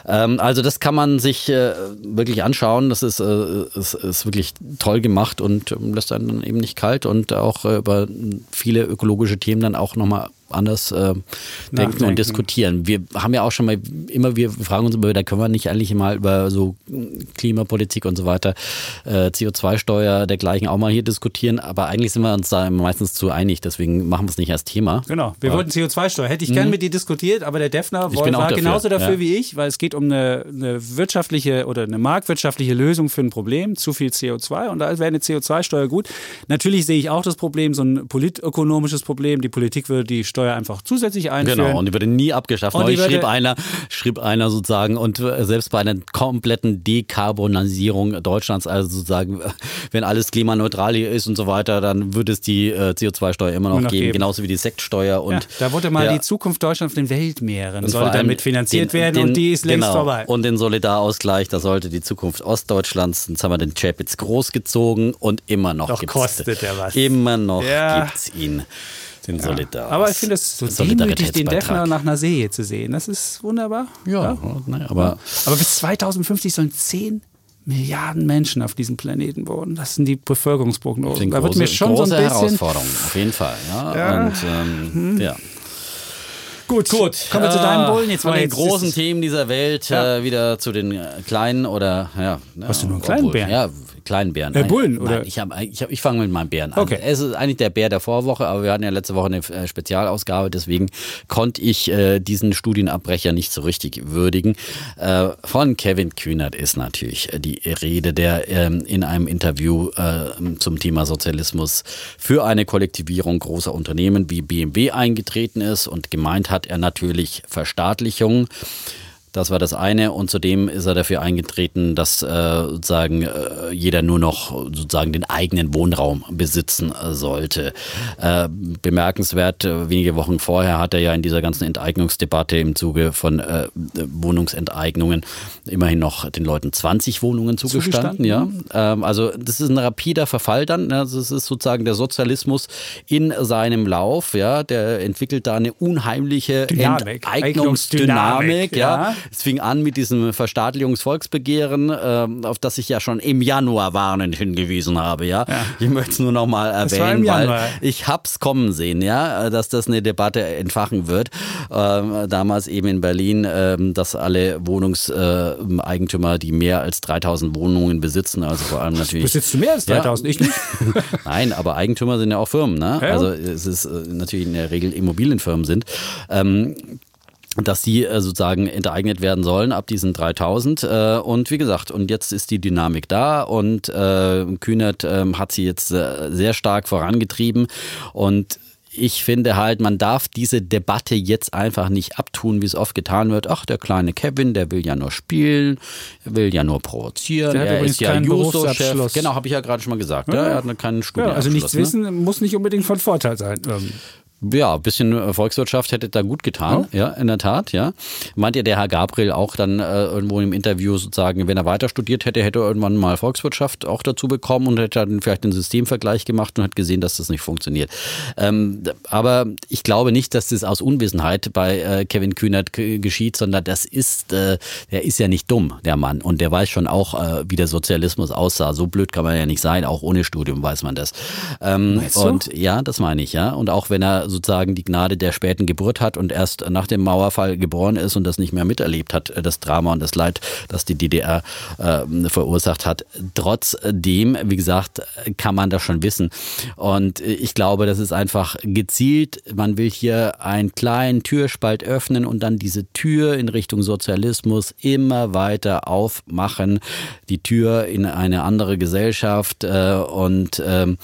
Ähm, also das kann man sich äh, wirklich anschauen. Das ist, äh, ist, ist, wirklich toll gemacht und ähm, lässt einen dann eben nicht kalt und auch äh, über viele ökologische Themen dann auch nochmal anders äh, denken und diskutieren. Wir haben ja auch schon mal immer, wir fragen uns immer, da können wir nicht eigentlich mal über so Klimapolitik und so weiter, äh, CO2-Steuer dergleichen auch mal hier diskutieren, aber eigentlich sind wir uns da meistens zu einig, deswegen machen wir es nicht als Thema.
Genau, wir wollten CO2-Steuer. Hätte ich gern mhm. mit dir diskutiert, aber der Defner war dafür. genauso dafür ja. wie ich, weil es geht um eine, eine wirtschaftliche oder eine marktwirtschaftliche Lösung für ein Problem, zu viel CO2 und da wäre eine CO2-Steuer gut. Natürlich sehe ich auch das Problem, so ein politökonomisches Problem. Die Politik würde die Steuer einfach zusätzlich einführen.
Genau, und die würde nie abgeschafft. Und Neulich schrieb einer, schrieb einer sozusagen, und äh, selbst bei einer kompletten Dekarbonisierung Deutschlands, also sozusagen, wenn alles klimaneutral hier ist und so weiter, dann würde es die äh, CO2-Steuer immer noch, noch geben, geben, genauso wie die Sektsteuer. Und, ja,
da wurde mal ja. die Zukunft Deutschlands auf den Weltmeeren, soll damit finanziert den, werden den, und die ist längst genau. vorbei.
Und den Solidarausgleich, da sollte die Zukunft Ostdeutschlands, jetzt haben wir den Chapitz großgezogen und immer noch
Doch kostet er was.
Immer noch ja. gibt es ihn. Den ja. Solidar.
Aber ich finde es so demütig, den Defner nach einer See zu sehen. Das ist wunderbar.
Ja, ja. Ne, aber,
aber bis 2050 sollen 10 Milliarden Menschen auf diesem Planeten wohnen. Das sind die Bevölkerungsprognosen.
Da wird mir schon so ein bisschen Herausforderung, auf jeden Fall. Ja, ja. Und, ähm, hm. ja.
Gut, gut. Kommen wir zu deinem Bullen.
Jetzt von den großen Themen dieser Welt ja. äh, wieder zu den äh, kleinen oder ja.
Hast du nur einen kleinen Bären?
Ja, kleinen Bären.
Äh, Bullen, oder?
Nein, ich, ich, ich fange mit meinem Bären an. Okay. Es ist eigentlich der Bär der Vorwoche, aber wir hatten ja letzte Woche eine äh, Spezialausgabe, deswegen konnte ich äh, diesen Studienabbrecher nicht so richtig würdigen. Äh, von Kevin Kühnert ist natürlich die Rede, der ähm, in einem Interview äh, zum Thema Sozialismus für eine Kollektivierung großer Unternehmen wie BMW eingetreten ist und gemeint hat er natürlich Verstaatlichung. Das war das eine. Und zudem ist er dafür eingetreten, dass äh, sozusagen äh, jeder nur noch sozusagen den eigenen Wohnraum besitzen äh, sollte. Äh, bemerkenswert, äh, wenige Wochen vorher hat er ja in dieser ganzen Enteignungsdebatte im Zuge von äh, Wohnungsenteignungen immerhin noch den Leuten 20 Wohnungen zugestanden. Ja. Ähm, also das ist ein rapider Verfall dann. Ne? Also es ist sozusagen der Sozialismus in seinem Lauf. Ja. Der entwickelt da eine unheimliche Dynamik. Enteignungsdynamik. Ja. ja. Es fing an mit diesem Verstaatlichungsvolksbegehren, äh, auf das ich ja schon im Januar warnend hingewiesen habe. Ja, ja. ich möchte es nur noch mal erwähnen, weil ich hab's kommen sehen, ja, dass das eine Debatte entfachen wird. Ähm, damals eben in Berlin, ähm, dass alle Wohnungseigentümer, die mehr als 3000 Wohnungen besitzen, also vor allem natürlich.
Besitzt du mehr als 3000? Ja. Ich nicht.
Nein, aber Eigentümer sind ja auch Firmen, ne? Ja. Also es ist äh, natürlich in der Regel Immobilienfirmen sind. Ähm, dass die äh, sozusagen enteignet werden sollen ab diesen 3000. Äh, und wie gesagt, und jetzt ist die Dynamik da und äh, Kühnert äh, hat sie jetzt äh, sehr stark vorangetrieben und ich finde halt, man darf diese Debatte jetzt einfach nicht abtun, wie es oft getan wird. Ach, der kleine Kevin, der will ja nur spielen, will ja nur provozieren. Der er ist ja Juso-Chef. Genau, habe ich ja gerade schon mal gesagt. Ja. Er hat keinen Studienabschluss.
Ja, also nichts ne? wissen muss nicht unbedingt von Vorteil sein. Ähm,
ja, ein bisschen äh, Volkswirtschaft hätte da gut getan, ja, ja in der Tat, ja. Meint ja der Herr Gabriel auch dann äh, irgendwo im Interview sozusagen, wenn er weiter studiert hätte, hätte er irgendwann mal Volkswirtschaft auch dazu bekommen und hätte dann vielleicht einen Systemvergleich gemacht und hat gesehen, dass das nicht funktioniert. Ähm, aber ich glaube nicht, dass das aus Unwissenheit bei äh, Kevin Kühnert geschieht, sondern das ist, äh, der ist ja nicht dumm, der Mann. Und der weiß schon auch, äh, wie der Sozialismus aussah. So blöd kann man ja nicht sein, auch ohne Studium weiß man das. Ähm, und ja, das meine ich, ja. Und auch wenn er sozusagen die Gnade der späten Geburt hat und erst nach dem Mauerfall geboren ist und das nicht mehr miterlebt hat, das Drama und das Leid, das die DDR äh, verursacht hat. Trotzdem, wie gesagt, kann man das schon wissen. Und ich glaube, das ist einfach gezielt. Man will hier einen kleinen Türspalt öffnen und dann diese Tür in Richtung Sozialismus immer weiter aufmachen. Die Tür in eine andere Gesellschaft äh, und ähm,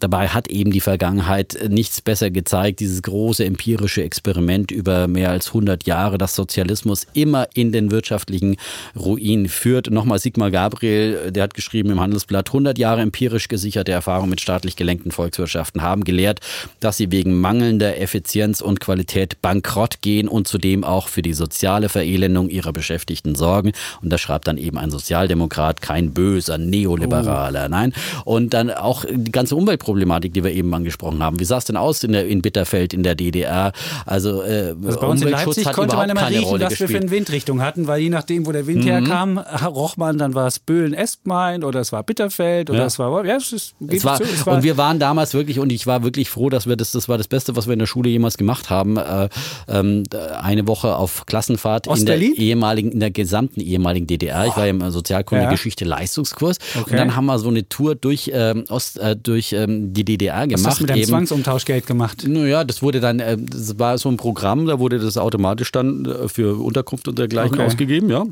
Dabei hat eben die Vergangenheit nichts besser gezeigt, dieses große empirische Experiment über mehr als 100 Jahre, dass Sozialismus immer in den wirtschaftlichen Ruin führt. Nochmal Sigmar Gabriel, der hat geschrieben im Handelsblatt, 100 Jahre empirisch gesicherte Erfahrung mit staatlich gelenkten Volkswirtschaften haben gelehrt, dass sie wegen mangelnder Effizienz und Qualität bankrott gehen und zudem auch für die soziale Verelendung ihrer Beschäftigten sorgen. Und das schreibt dann eben ein Sozialdemokrat, kein böser Neoliberaler, oh. nein. Und dann auch die ganze Umweltpolitik Umweltschutzproblematik, die wir eben angesprochen haben. Wie sah es denn aus in, der, in Bitterfeld in der DDR? Also, äh,
also bei uns in Leipzig konnte man immer riechen,
Rolle
was wir
gespielt.
für eine Windrichtung hatten, weil je nachdem, wo der Wind herkam, roch man, dann war es Böhlen-Espmain oder es war Bitterfeld oder
Ja.
es war, ja, es ist,
Es war,
zu, es war
und wir waren damals wirklich, und ich war wirklich froh, dass wir das, das war das Beste, was wir in der Schule jemals gemacht haben. Äh, ähm, eine Woche auf Klassenfahrt in der ehemaligen, in der gesamten ehemaligen DDR. Ich war ja im Sozialkunde
Ja.
Geschichte Leistungskurs.
Okay.
Und dann haben wir so eine Tour durch, ähm, Ost, äh, durch ähm, die DDR gemacht.
hast du mit deinem
eben.
Zwangsumtauschgeld gemacht?
Naja, das wurde dann, äh, das war so ein Programm, da wurde das automatisch dann äh, für Unterkunft und dergleichen
Okay.
ausgegeben, ja.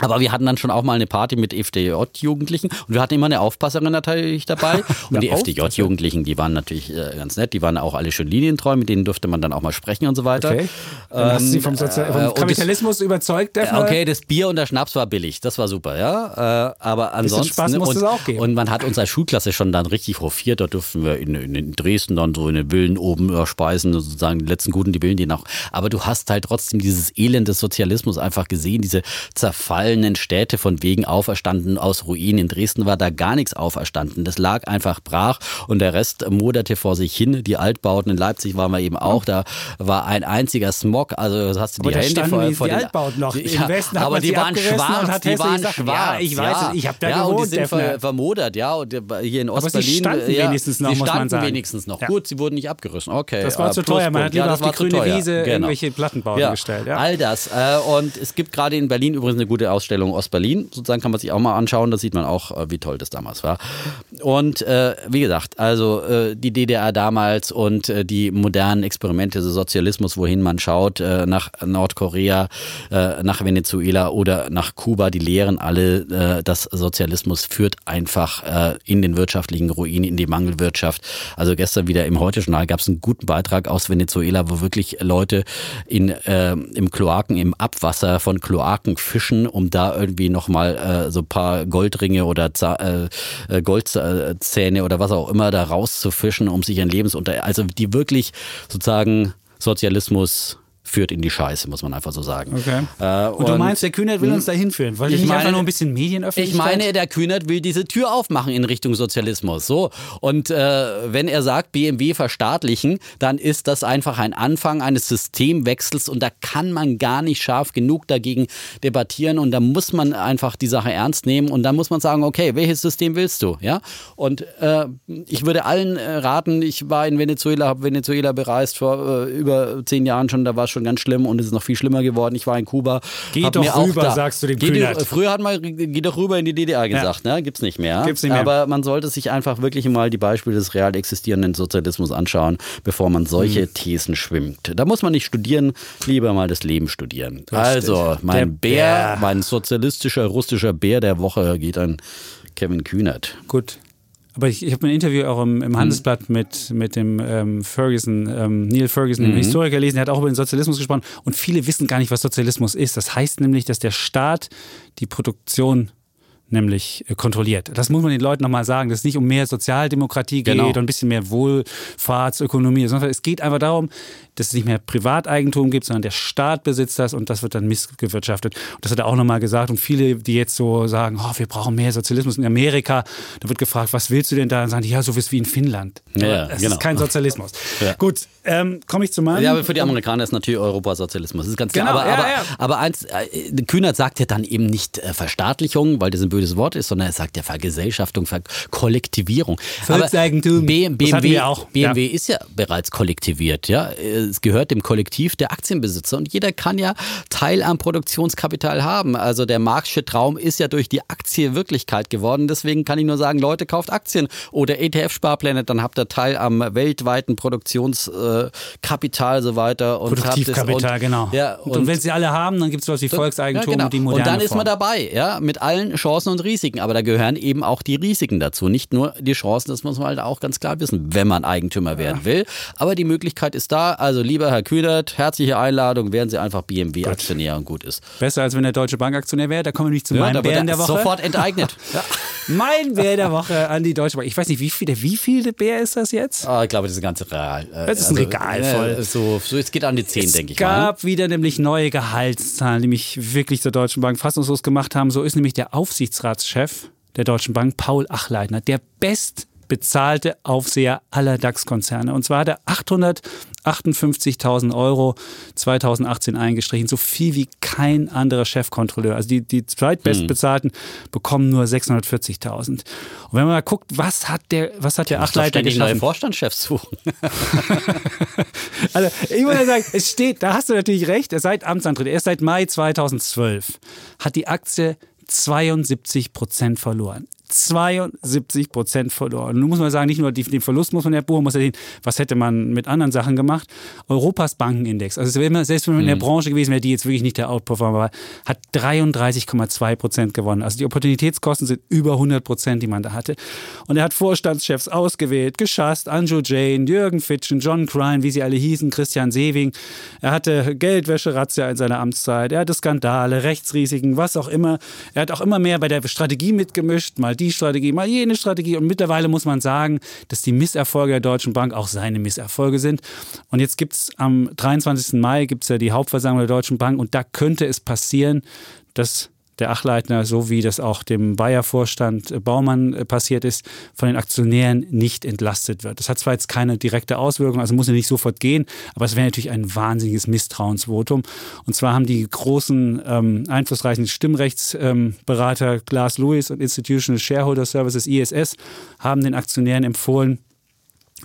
Aber wir hatten dann schon auch mal eine Party mit FDJ-Jugendlichen und wir hatten immer eine Aufpasserin natürlich dabei. Und die FDJ-Jugendlichen, die waren natürlich äh, ganz nett, die waren auch alle schon linientreu, mit denen durfte man dann auch mal sprechen und so weiter.
Okay. Dann hast du sie vom, Sozial
äh,
vom
und das-
Kapitalismus überzeugt, Defner?
Okay, das Bier und der Schnaps war billig, das war super, ja. Äh, aber ansonsten.
Spaß muss
und,
es auch geben.
Und man hat uns als Schulklasse schon dann richtig hofiert. Da durften wir in, in, in Dresden dann so in den Villen oben speisen, sozusagen die letzten guten, die Villen, die noch. Aber du hast halt trotzdem dieses Elend des Sozialismus einfach gesehen, diese zerfallenen Städte von wegen auferstanden aus Ruinen. In Dresden war da gar nichts auferstanden. Das lag einfach brach und der Rest moderte vor sich hin. Die Altbauten in Leipzig waren wir eben auch. Da war ein einziger Smog. Also hast du
Aber
die Hände vor, vor
die
den
Altbauten noch. Im
Ja,
Westen hat
aber die waren
und
schwarz, die waren
Sachen.
schwarz.
Ja, ich weiß es, ich hab da
ja, und
gewohnt,
die sind ver vermodert, ja. Und hier in Ostberlin.
standen
ja,
wenigstens noch,
sie
muss man sagen.
wenigstens noch.
Ja.
Gut, sie wurden nicht abgerissen. Okay.
Das war
äh,
zu teuer, man hat lieber
ja,
auf die grüne. Wiese
Genau.
irgendwelche Plattenbauten
ja,
gestellt. Ja.
All das. Äh, und es gibt gerade in Berlin übrigens eine gute Ausstellung Ostberlin. Sozusagen kann man sich auch mal anschauen. Da sieht man auch, äh, wie toll das damals war. Und äh, wie gesagt, also äh, die DDR damals und äh, die modernen Experimente des Sozialismus, wohin man schaut, äh, nach Nordkorea, äh, nach Venezuela oder nach Kuba, die lehren alle, dass Sozialismus führt einfach in den wirtschaftlichen Ruin, in die Mangelwirtschaft. Also gestern wieder im Heute-Journal gab es einen guten Beitrag aus Venezuela, wo wirklich Leute in, im Kloaken, im Abwasser von Kloaken fischen, um da irgendwie nochmal äh, so ein paar Goldringe oder äh, äh, Goldzähne oder was auch immer da rauszufischen, um sich ein Lebensunter... Also die wirklich sozusagen Sozialismus führt in die Scheiße, muss man einfach so sagen.
Okay.
Äh,
Und du meinst, der Kühnert will uns da hinführen? Wollte ich nicht einfach nur ein bisschen Medienöffentlichkeit?
ich meine, der Kühnert will diese Tür aufmachen in Richtung Sozialismus. So. Und äh, wenn er sagt, BMW verstaatlichen, dann ist das einfach ein Anfang eines Systemwechsels und da kann man gar nicht scharf genug dagegen debattieren und da muss man einfach die Sache ernst nehmen und dann muss man sagen, okay, welches System willst du? Ja. Und äh, ich würde allen äh, raten, ich war in Venezuela, habe Venezuela bereist vor äh, über zehn Jahren schon, da war es schon ganz schlimm und es ist noch viel schlimmer geworden. Ich war in Kuba.
Geh doch rüber,
da,
sagst du dem
Geh
Kühnert.
Früher hat man, geh doch rüber in die DDR gesagt, ne? Gibt's nicht mehr.
Gibt's nicht mehr.
Aber man sollte sich einfach wirklich mal die Beispiele des real existierenden Sozialismus anschauen, bevor man solche
Hm.
Thesen schwimmt. Da muss man nicht studieren, lieber mal das Leben studieren. also, mein Bär,
Bär.
mein sozialistischer russischer Bär der Woche geht an Kevin Kühnert.
Gut. Aber ich, ich habe ein Interview auch im, im Handelsblatt mit, mit dem ähm, Ferguson, ähm, Neil Ferguson, dem Historiker gelesen, der hat auch über den Sozialismus gesprochen. Und viele wissen gar nicht, was Sozialismus ist. Das heißt nämlich, dass der Staat die Produktion nämlich äh, kontrolliert. Das muss man den Leuten nochmal sagen, dass es nicht um mehr Sozialdemokratie geht
Genau.
und ein bisschen mehr Wohlfahrtsökonomie, sondern es geht einfach darum, dass es nicht mehr Privateigentum gibt, sondern der Staat besitzt das und das wird dann missgewirtschaftet. Und das hat er auch nochmal gesagt. Und viele, die jetzt so sagen, oh, wir brauchen mehr Sozialismus in Amerika, da wird gefragt, was willst du denn da? Und sagen die, ja, so wie in Finnland.
Ja,
das
genau.
ist kein Sozialismus.
Ja.
Gut, ähm, komme ich zu meinem.
Ja, aber für die Amerikaner ist natürlich Europa Sozialismus. Das ist ganz klar.
Genau,
aber,
ja,
aber, aber eins, äh, Kühnert sagt ja dann eben nicht äh, Verstaatlichung, weil das ein böses Wort ist, sondern er sagt ja Vergesellschaftung, Verkollektivierung.
Volkseigentum.
BMW,
auch.
BMW ist ja bereits kollektiviert. Ja? Es gehört dem Kollektiv der Aktienbesitzer und jeder kann ja Teil am Produktionskapital haben. Also der Marxische Traum ist ja durch die Aktie Wirklichkeit geworden. Deswegen kann ich nur sagen, Leute, kauft Aktien oder ETF-Sparpläne, dann habt ihr Teil am weltweiten Produktionskapital so weiter. Und
Produktivkapital,
und,
genau.
Ja,
und, und wenn sie alle haben, dann gibt es was wie Volkseigentum
ja, genau.
und die moderne
Und dann ist
Form.
man dabei, ja, mit allen Chancen und Risiken. Aber da gehören eben auch die Risiken dazu. Nicht nur die Chancen, das muss man halt auch ganz klar wissen, wenn man Eigentümer werden will. Aber die Möglichkeit ist da. Also lieber Herr Kühnert, herzliche Einladung, werden Sie einfach BMW-Aktionär und gut ist.
Besser als wenn der Deutsche Bankaktionär wäre. Da kommen wir nicht zu meinem
da wird
Bären
er
der Woche.
sofort enteignet.
Mein Bär der Woche an die Deutsche Bank. Ich weiß nicht, wie viel, der wievielte Bär ist das jetzt?
Ah, ich glaube, das ist ein ganzes Real. äh,
Das ist ein Regal voll.
äh, So, so, es geht an die 10,
Es
denke ich mal.
gab wieder nämlich neue Gehaltszahlen, die mich wirklich zur Deutschen Bank fassungslos gemacht haben. So ist nämlich der Aufsichtsratschef der Deutschen Bank, Paul Achleitner, der best bezahlte Aufseher aller DAX-Konzerne. Und zwar hat er 858.000 Euro 2018 eingestrichen, so viel wie kein anderer Chefkontrolleur. Also die, die zweitbestbezahlten hm. bekommen nur 640.000. Und wenn man mal guckt, was hat der, was hat der Achtleiter geschaffen?
neue Vorstandschefs suchen.
also ich muss ja sagen, es steht, da hast du natürlich recht, er seit Amtsantritt, erst seit Mai 2012 hat die Aktie 72 Prozent verloren. 72 Prozent verloren. Nun muss man sagen, nicht nur den Verlust muss man ja buchen, muss ja sehen, was hätte man mit anderen Sachen gemacht. Europas Bankenindex, also selbst wenn man in der mhm. Branche gewesen wäre, die jetzt wirklich nicht der Outperformer war, hat 33,2 Prozent gewonnen. Also die Opportunitätskosten sind über 100 Prozent, die man da hatte. Und er hat Vorstandschefs ausgewählt, geschasst, Anjo Jane, Jürgen Fitschen, John Crine, wie sie alle hießen, Christian Sewing. Er hatte Geldwäsche-Razzia in seiner Amtszeit. Er hatte Skandale, Rechtsrisiken, was auch immer. Er hat auch immer mehr bei der Strategie mitgemischt, mal die Strategie, mal jene Strategie. Und mittlerweile muss man sagen, dass die Misserfolge der Deutschen Bank auch seine Misserfolge sind. Und jetzt gibt es am 23. Mai gibt's ja die Hauptversammlung der Deutschen Bank und da könnte es passieren, dass der Achleitner, so wie das auch dem Bayer-Vorstand äh, Baumann äh, passiert ist, von den Aktionären nicht entlastet wird. Das hat zwar jetzt keine direkte Auswirkung, also muss er nicht sofort gehen, aber es wäre natürlich ein wahnsinniges Misstrauensvotum. Und zwar haben die großen ähm, einflussreichen Stimmrechtsberater ähm, Glass Lewis und Institutional Shareholder Services ISS haben den Aktionären empfohlen,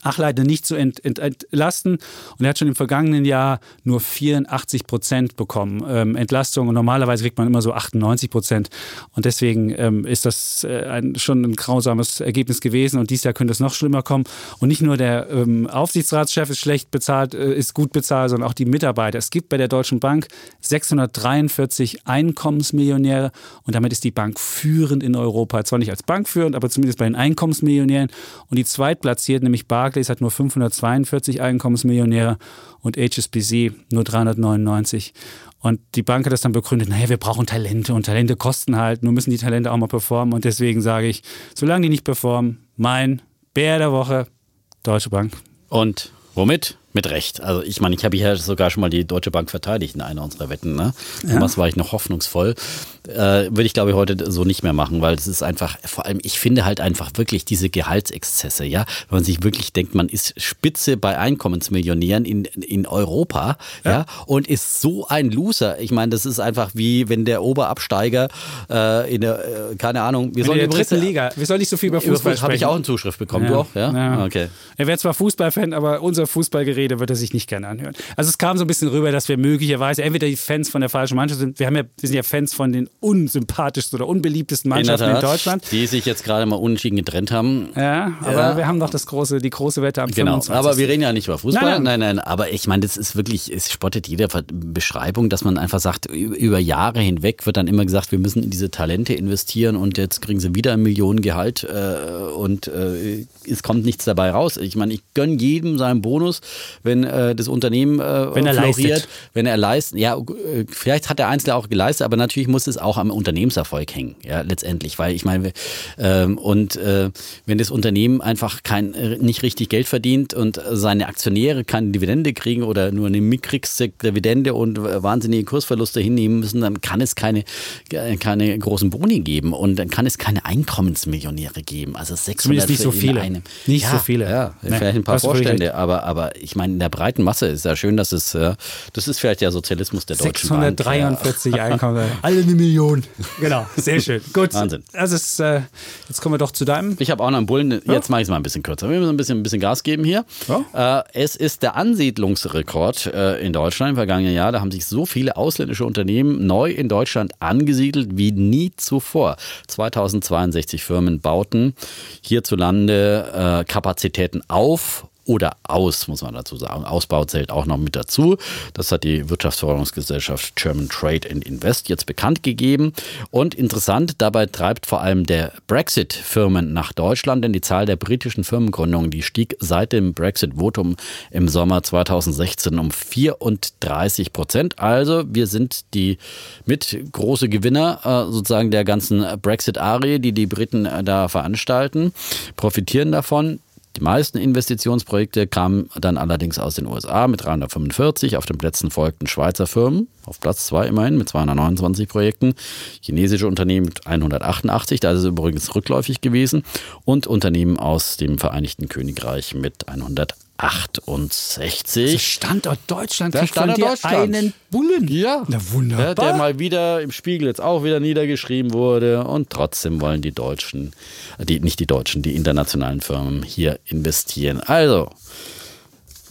Achleiter nicht zu ent, ent, entlasten. Und er hat schon im vergangenen Jahr nur 84 Prozent bekommen ähm, Entlastung. Und normalerweise kriegt man immer so 98 Prozent. Und deswegen ähm, ist das äh, ein, schon ein grausames Ergebnis gewesen. Und dieses Jahr könnte es noch schlimmer kommen. Und nicht nur der ähm, Aufsichtsratschef ist schlecht bezahlt, äh, ist gut bezahlt, sondern auch die Mitarbeiter. Es gibt bei der Deutschen Bank 643 Einkommensmillionäre. Und damit ist die Bank führend in Europa. Zwar nicht als Bank führend, aber zumindest bei den Einkommensmillionären. Und die zweitplatziert, nämlich Bar Barclays hat nur 542 Einkommensmillionäre und HSBC nur 399. Und die Bank hat das dann begründet, naja, wir brauchen Talente und Talente kosten halt, nur müssen die Talente auch mal performen. Und deswegen sage ich, solange die nicht performen, mein Bär der Woche, Deutsche Bank.
Und womit? Mit Recht. Also ich meine, ich habe hier sogar schon mal die Deutsche Bank verteidigt in einer unserer Wetten. Ne? Ja. Damals war ich noch hoffnungsvoll. Äh, Würde ich, glaube ich, heute so nicht mehr machen, weil es ist einfach, vor allem, ich finde halt einfach wirklich diese Gehaltsexzesse, ja. Wenn man sich wirklich denkt, man ist Spitze bei Einkommensmillionären in, in Europa, ja. ja, und ist so ein Loser. Ich meine, das ist einfach wie wenn der Oberabsteiger äh, in der, äh, keine Ahnung,
wir sollen in der dritten Liga. Wir sollen nicht so viel über Fußball sprechen.
Habe ich auch eine Zuschrift bekommen, ja. du auch, ja?
ja. Okay. Er wäre zwar Fußballfan, aber unser Fußballgerät Rede wird er sich nicht gerne anhören. Also es kam so ein bisschen rüber, dass wir möglicherweise entweder die Fans von der falschen Mannschaft sind. Wir, haben ja, wir sind ja Fans von den unsympathischsten oder unbeliebtesten Mannschaften in, in Deutschland.
Die sich jetzt gerade mal unentschieden getrennt haben.
Ja, aber ja. wir haben doch das große, die große Wette am
genau. 25. Aber wir reden ja nicht über Fußball. Nein, nein, nein. nein. Aber ich meine, das ist wirklich, es spottet jede Beschreibung, dass man einfach sagt, über Jahre hinweg wird dann immer gesagt, wir müssen in diese Talente investieren und jetzt kriegen sie wieder ein Millionengehalt äh, und äh, es kommt nichts dabei raus. Ich meine, ich gönne jedem seinen Bonus, wenn äh, das Unternehmen äh,
wenn er floriert, leistet.
wenn er leistet. Ja, äh, vielleicht hat der Einzelne auch geleistet, aber natürlich muss es auch am Unternehmenserfolg hängen, ja, letztendlich. Weil ich meine, ähm, und äh, wenn das Unternehmen einfach kein, äh, nicht richtig Geld verdient und seine Aktionäre keine Dividende kriegen oder nur eine mickrigste Dividende und wahnsinnige Kursverluste hinnehmen müssen, dann kann es keine, keine großen Boni geben und dann kann es keine Einkommensmillionäre geben. Also 600
nicht so viele.
Einem.
Nicht ja, so viele.
Ja, vielleicht ein paar Vorstände, aber, aber ich meine, in der breiten Masse ist ja schön, dass es, äh, das ist vielleicht der Sozialismus der Deutschen
643 Bank. Einkommen, alle eine Million. Genau, sehr schön. Gut. Wahnsinn. Also ist, äh, jetzt kommen wir doch zu deinem.
Ich habe auch noch einen Bullen, jetzt mache ich es mal ein bisschen kürzer. Wir müssen ein bisschen, ein bisschen Gas geben hier. Ja. Äh, es ist der Ansiedlungsrekord äh, in Deutschland im vergangenen Jahr. Da haben sich so viele ausländische Unternehmen neu in Deutschland angesiedelt wie nie zuvor. 2062 Firmen bauten hierzulande äh, Kapazitäten auf oder aus, muss man dazu sagen. Ausbau zählt auch noch mit dazu. Das hat die Wirtschaftsförderungsgesellschaft German Trade and Invest jetzt bekannt gegeben. Und interessant, dabei treibt vor allem der Brexit Firmen nach Deutschland, denn die Zahl der britischen Firmengründungen, die stieg seit dem Brexit-Votum im Sommer 2016 um 34 Prozent. Also wir sind die mit große Gewinner äh, sozusagen der ganzen Brexit-Arie, die die Briten äh, da veranstalten, profitieren davon. Die meisten Investitionsprojekte kamen dann allerdings aus den USA mit 345. Auf den Plätzen folgten Schweizer Firmen, auf Platz 2 immerhin mit 229 Projekten, chinesische Unternehmen mit 188, da ist es übrigens rückläufig gewesen, und Unternehmen aus dem Vereinigten Königreich mit 168. 68.
Standort Deutschland
Der
kriegt von
Standort
dir
Deutschland.
einen Bullen.
Ja.
Na wunderbar.
Ja, der mal wieder im Spiegel jetzt auch wieder niedergeschrieben wurde. Und trotzdem wollen die Deutschen, die, nicht die Deutschen, die internationalen Firmen hier investieren. Also,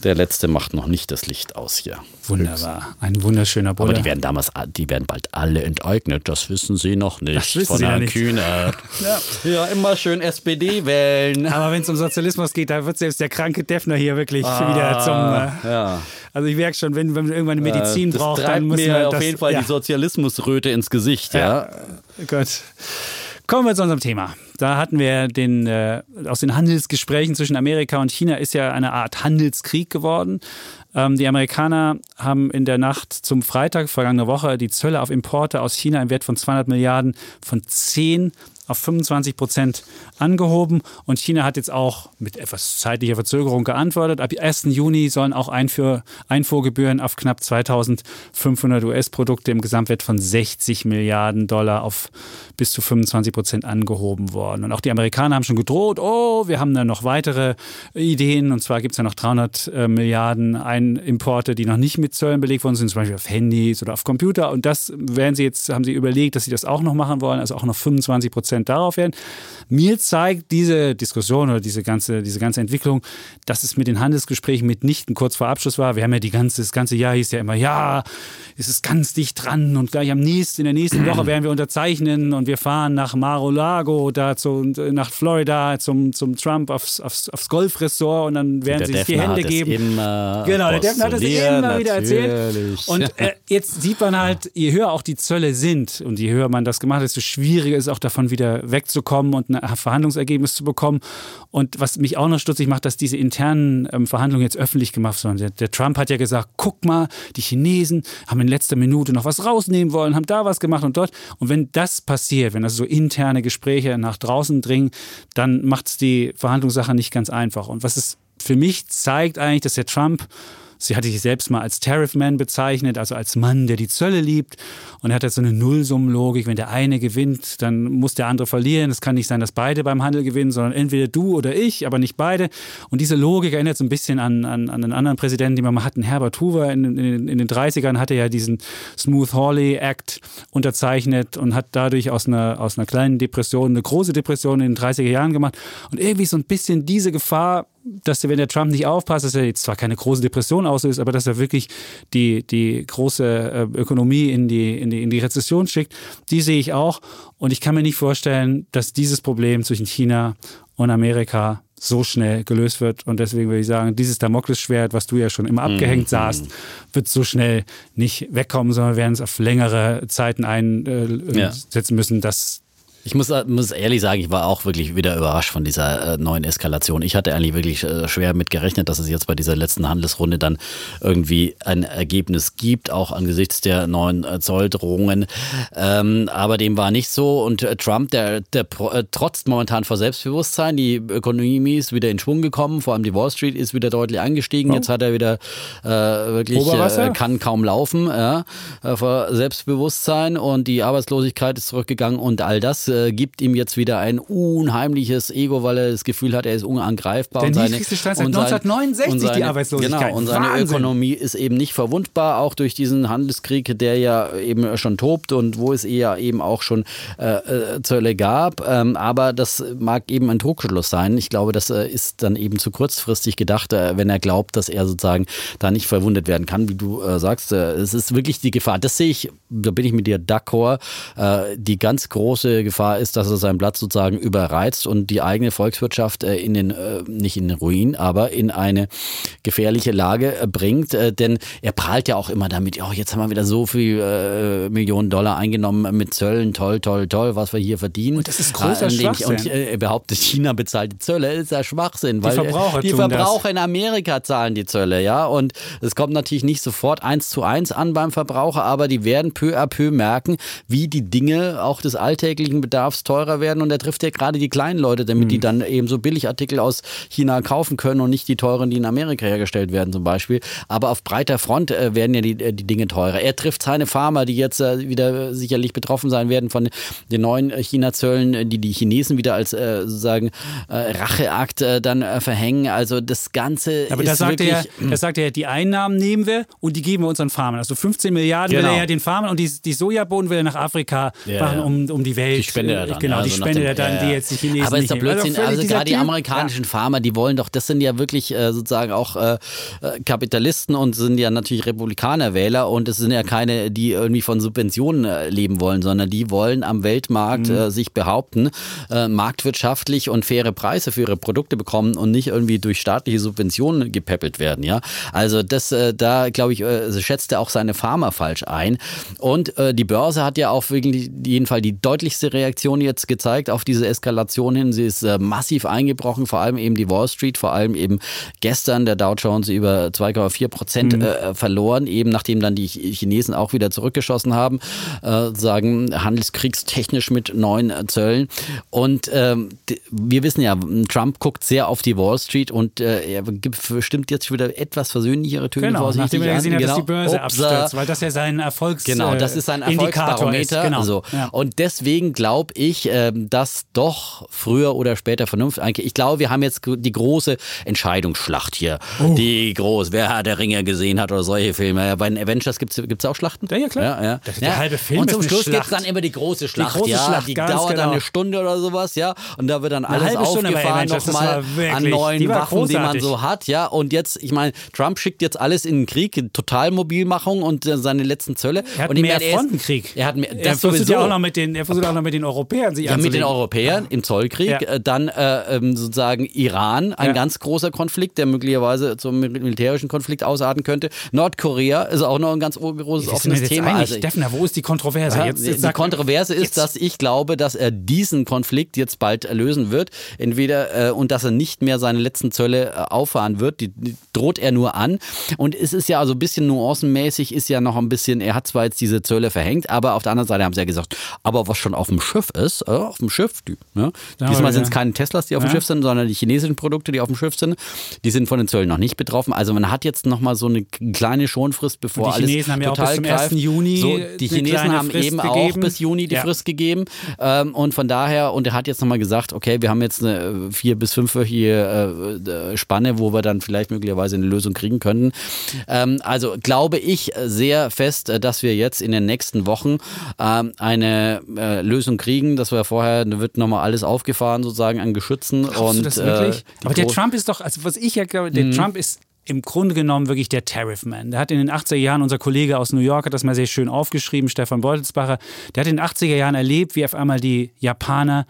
der letzte macht noch nicht das Licht aus hier.
Wunderbar. Ein wunderschöner Bulle.
Aber die werden damals, die werden bald alle enteignet. Das wissen sie noch nicht.
Das wissen
von
sie
Herrn
nicht.
Kühnert. ja. immer schön SPD wählen.
Aber wenn es um Sozialismus geht, da wird selbst der kranke Defner hier wirklich wieder zum. Äh,
Ja.
also ich merke schon, wenn, wenn man irgendwann eine Medizin
das
braucht, dann muss
mir
man
auf
das,
jeden Fall
ja.
die Sozialismusröte ins Gesicht. Ja.
Gut. Kommen wir zu unserem Thema. Da hatten wir den, äh, aus den Handelsgesprächen zwischen Amerika und China ist ja eine Art Handelskrieg geworden. Ähm, die Amerikaner haben in der Nacht zum Freitag vergangene Woche die Zölle auf Importe aus China im Wert von 200 Milliarden von 10 auf 25 Prozent angehoben. Und China hat jetzt auch mit etwas zeitlicher Verzögerung geantwortet. Ab 1. Juni sollen auch Einfuhr, Einfuhrgebühren auf knapp 2500 US-Produkte im Gesamtwert von 60 Milliarden Dollar auf bis zu 25 Prozent angehoben worden. Und auch die Amerikaner haben schon gedroht, oh, wir haben da noch weitere Ideen. Und zwar gibt es ja noch 300 äh, Milliarden Importe, die noch nicht mit Zöllen belegt worden sind, zum Beispiel auf Handys oder auf Computer. Und das werden sie jetzt, haben sie überlegt, dass sie das auch noch machen wollen, also auch noch 25 Prozent darauf werden. Mir zeigt diese Diskussion oder diese ganze, diese ganze Entwicklung, dass es mit den Handelsgesprächen mitnichten kurz vor Abschluss war. Wir haben ja die ganze, das ganze Jahr hieß ja immer, ja, es ist ganz dicht dran und gleich am nächsten, in der nächsten Woche werden wir unterzeichnen und wir fahren nach Mar-a-Lago, da zu, nach Florida zum, zum Trump aufs, aufs, aufs Golfressort und dann werden sie sich die Hände geben.
immer
Genau, der Defner hat das immer wieder erzählt.
natürlich.
Und äh, jetzt sieht man halt, je höher auch die Zölle sind und je höher man das gemacht hat, desto schwieriger ist auch davon wieder wegzukommen und ein Verhandlungsergebnis zu bekommen. Und was mich auch noch stutzig macht, dass diese internen ähm, Verhandlungen jetzt öffentlich gemacht wurden. Der, der Trump hat ja gesagt, guck mal, die Chinesen haben in letzter Minute noch was rausnehmen wollen, haben da was gemacht und dort. Und wenn das passiert, wenn also so interne Gespräche nach draußen dringen, dann macht es die Verhandlungssache nicht ganz einfach. Und was es für mich zeigt eigentlich, dass der Trump Sie hatte sich selbst mal als Tariff-Man bezeichnet, also als Mann, der die Zölle liebt. Und er hat jetzt so eine Nullsummenlogik. Wenn der eine gewinnt, dann muss der andere verlieren. Es kann nicht sein, dass beide beim Handel gewinnen, sondern entweder du oder ich, aber nicht beide. Und diese Logik erinnert so ein bisschen an, an, an einen anderen Präsidenten, den wir mal hatten. Herbert Hoover in, in, in den 30ern hatte ja diesen Smooth Hawley Act unterzeichnet und hat dadurch aus einer, aus einer kleinen Depression eine große Depression in den 30er Jahren gemacht. Und irgendwie so ein bisschen diese Gefahr dass der, wenn der Trump nicht aufpasst, dass er jetzt zwar keine große Depression auslöst, aber dass er wirklich die, die große äh, Ökonomie in die, in, die, in die Rezession schickt, die sehe ich auch. Und ich kann mir nicht vorstellen, dass dieses Problem zwischen China und Amerika so schnell gelöst wird. Und deswegen würde ich sagen, dieses Damoklesschwert, was du ja schon immer abgehängt
Mhm.
sahst, wird so schnell nicht wegkommen, sondern wir werden es auf längere Zeiten einsetzen
Ja.
müssen, dass
Ich muss, muss ehrlich sagen, ich war auch wirklich wieder überrascht von dieser äh, neuen Eskalation. Ich hatte eigentlich wirklich äh, schwer mit gerechnet, dass es jetzt bei dieser letzten Handelsrunde dann irgendwie ein Ergebnis gibt, auch angesichts der neuen äh, Zolldrohungen. Ähm, aber dem war nicht so. Und äh, Trump, der, der äh, trotzt momentan vor Selbstbewusstsein. Die Ökonomie ist wieder in Schwung gekommen, vor allem die Wall Street ist wieder deutlich angestiegen. Jetzt hat er wieder äh, wirklich äh, kann kaum laufen ja, äh, vor Selbstbewusstsein und die Arbeitslosigkeit ist zurückgegangen und all das äh, gibt ihm jetzt wieder ein unheimliches Ego, weil er das Gefühl hat, er ist unangreifbar.
Der
und seine,
niedrigste Stand seit
und sein-
1969
und seine,
die Arbeitslosigkeit.
Genau, und seine
Wahnsinn.
Ökonomie ist eben nicht verwundbar, auch durch diesen Handelskrieg, der ja eben schon tobt und wo es eher eben auch schon äh, äh, Zölle gab. Ähm, aber das mag eben ein Trugschluss sein. Ich glaube, das äh, ist dann eben zu kurzfristig gedacht, äh, wenn er glaubt, dass er sozusagen da nicht verwundet werden kann, wie du äh, sagst. Es ist wirklich die Gefahr. Das sehe ich, da bin ich mit dir d'accord. Die ganz große Gefahr ist, dass er seinen Platz sozusagen überreizt und die eigene Volkswirtschaft äh, in den, äh, nicht in den Ruin, aber in eine gefährliche Lage äh, bringt. Denn er prahlt ja auch immer damit, oh, jetzt haben wir wieder so viel Millionen Dollar eingenommen mit Zöllen, toll, toll, toll, was wir hier verdienen.
Und das ist großer
und den-
Schwachsinn.
Und äh, er behauptet, China bezahlt die Zölle, ist ja Schwachsinn. weil
Verbraucher
die
tun das.
Verbraucher in Amerika zahlen die Zölle, ja. Und es kommt natürlich nicht sofort eins zu eins an beim Verbraucher, aber die werden peu à peu merken, wie die Dinge auch des alltäglichen Bedarfs teurer werden und er trifft ja gerade die kleinen Leute, damit mhm. die dann eben so Billigartikel aus China kaufen können und nicht die teuren, die in Amerika hergestellt werden zum Beispiel. Aber auf breiter Front äh, werden ja die, äh, die Dinge teurer. Er trifft seine Farmer, die jetzt äh, wieder sicherlich betroffen sein werden von den neuen China-Zöllen, die die Chinesen wieder als äh, sozusagen äh, Racheakt äh, dann verhängen. Also das Ganze
Aber ist da sagt wirklich... Er, da sagt er, die Einnahmen nehmen wir und die geben wir unseren Farmern. Also 15 Milliarden genau. will er ja den Farmern und die, die Sojabohnen will er nach Afrika ja, machen, um, um die Welt...
Spendet er dann.
Genau,
also
die spendet er dann, die jetzt die Chinesen
Aber ist doch Blödsinn. Also, also gerade die amerikanischen. Farmer, die wollen doch, das sind ja wirklich äh, sozusagen auch äh, Kapitalisten und sind ja natürlich Republikanerwähler und es sind ja keine, die irgendwie von Subventionen äh, leben wollen, sondern die wollen am Weltmarkt mhm. äh, sich behaupten, äh, marktwirtschaftlich und faire Preise für ihre Produkte bekommen und nicht irgendwie durch staatliche Subventionen gepäppelt werden. Ja, also das, äh, da glaube ich, äh, schätzt er auch seine Farmer falsch ein. Und äh, die Börse hat ja auch wirklich jeden Fall die deutlichste Reaktion jetzt gezeigt auf diese Eskalation hin. Sie ist äh, massiv eingebrochen, vor allem eben die Wall Street, vor allem eben gestern der Dow Jones über 2,4 Prozent mhm. äh, verloren, eben nachdem dann die Chinesen auch wieder zurückgeschossen haben, äh, sagen handelskriegstechnisch mit neuen Zöllen. Und ähm, wir wissen ja, Trump guckt sehr auf die Wall Street und äh, er stimmt jetzt wieder etwas versöhnlichere Töne
genau, nachdem er gesehen hat,
genau.
dass die Börse Upsa. abstürzt, weil das ja sein Erfolgs
Genau, das ist sein Erfolgsbarometer. Genau. So. Ja. Und deswegen glaube ich, äh, dass doch früher oder später Vernunft eigentlich, ich glaube, wir haben jetzt die große Entscheidungsschlacht hier. Oh. Die groß, wer hat der Ringer gesehen hat oder solche Filme. Bei den Avengers gibt es auch Schlachten?
Ja, ja klar.
Ja, ja.
Das ist der halbe Film
Und zum Schluss gibt es dann immer die große Schlacht. Die große ja, Schlacht, die dauert genau. dann eine Stunde oder sowas, ja. Und da wird dann alles aufgefahren nochmal an neuen Waffen, großartig. die man so hat, ja. Und jetzt, ich meine, Trump schickt jetzt alles in den Krieg, Totalmobilmachung und äh, seine letzten Zölle.
Er hat
und
mehr meine, Frontenkrieg.
Er, hat mehr,
er versucht ja auch noch mit den, er versucht auch noch mit den Europäern sich
Ja, mit den Europäern im Zollkrieg. Ja. Äh, dann äh, ähm, sozusagen Iran, ein ja. ganz großer Konflikt, der möglicherweise zum militärischen Konflikt ausarten könnte. Nordkorea ist auch noch ein ganz großes offenes Thema.
Also, Stefan, wo ist die Kontroverse?
Jetzt, jetzt die Kontroverse ist, jetzt. dass ich glaube, dass er diesen Konflikt jetzt bald lösen wird. Entweder äh, und dass er nicht mehr seine letzten Zölle äh, auffahren wird. Die, die, droht er nur an. Und es ist ja also ein bisschen nuancenmäßig, ist ja noch ein bisschen, er hat zwar jetzt diese Zölle verhängt, aber auf der anderen Seite haben sie ja gesagt, aber was schon auf dem Schiff ist, äh, auf dem Schiff, die, ne? diesmal sind es keine Teslas, die auf dem Schiff sind, sondern die chinesischen Produkte, die auf dem Schiff sind, die sind von den Zöllen noch nicht betroffen. Also man hat jetzt noch mal so eine kleine Schonfrist, bevor
alles Chinesen haben ja total 1. Juni
so, die Chinesen haben Frist eben gegeben. auch bis Juni die ja. Frist gegeben ähm, und von daher und er hat jetzt noch mal gesagt, okay, wir haben jetzt eine äh, vier bis fünfwöchige äh, Spanne, wo wir dann vielleicht möglicherweise eine Lösung kriegen können. Ähm, also glaube ich sehr fest, äh, dass wir jetzt in den nächsten Wochen ähm, eine äh, Lösung kriegen, dass wir vorher wird nochmal alles aufgefahren sozusagen an Geschützen
Glaubst
und
du das wirklich? Äh, Aber der Trump ist doch, also was ich ja glaube, der mhm. Trump ist im Grunde genommen wirklich der Tariffman. Der hat in den 80er Jahren, unser Kollege aus New York hat das mal sehr schön aufgeschrieben, Stefan Beutelsbacher, der hat in den 80er Jahren erlebt, wie auf einmal die Japaner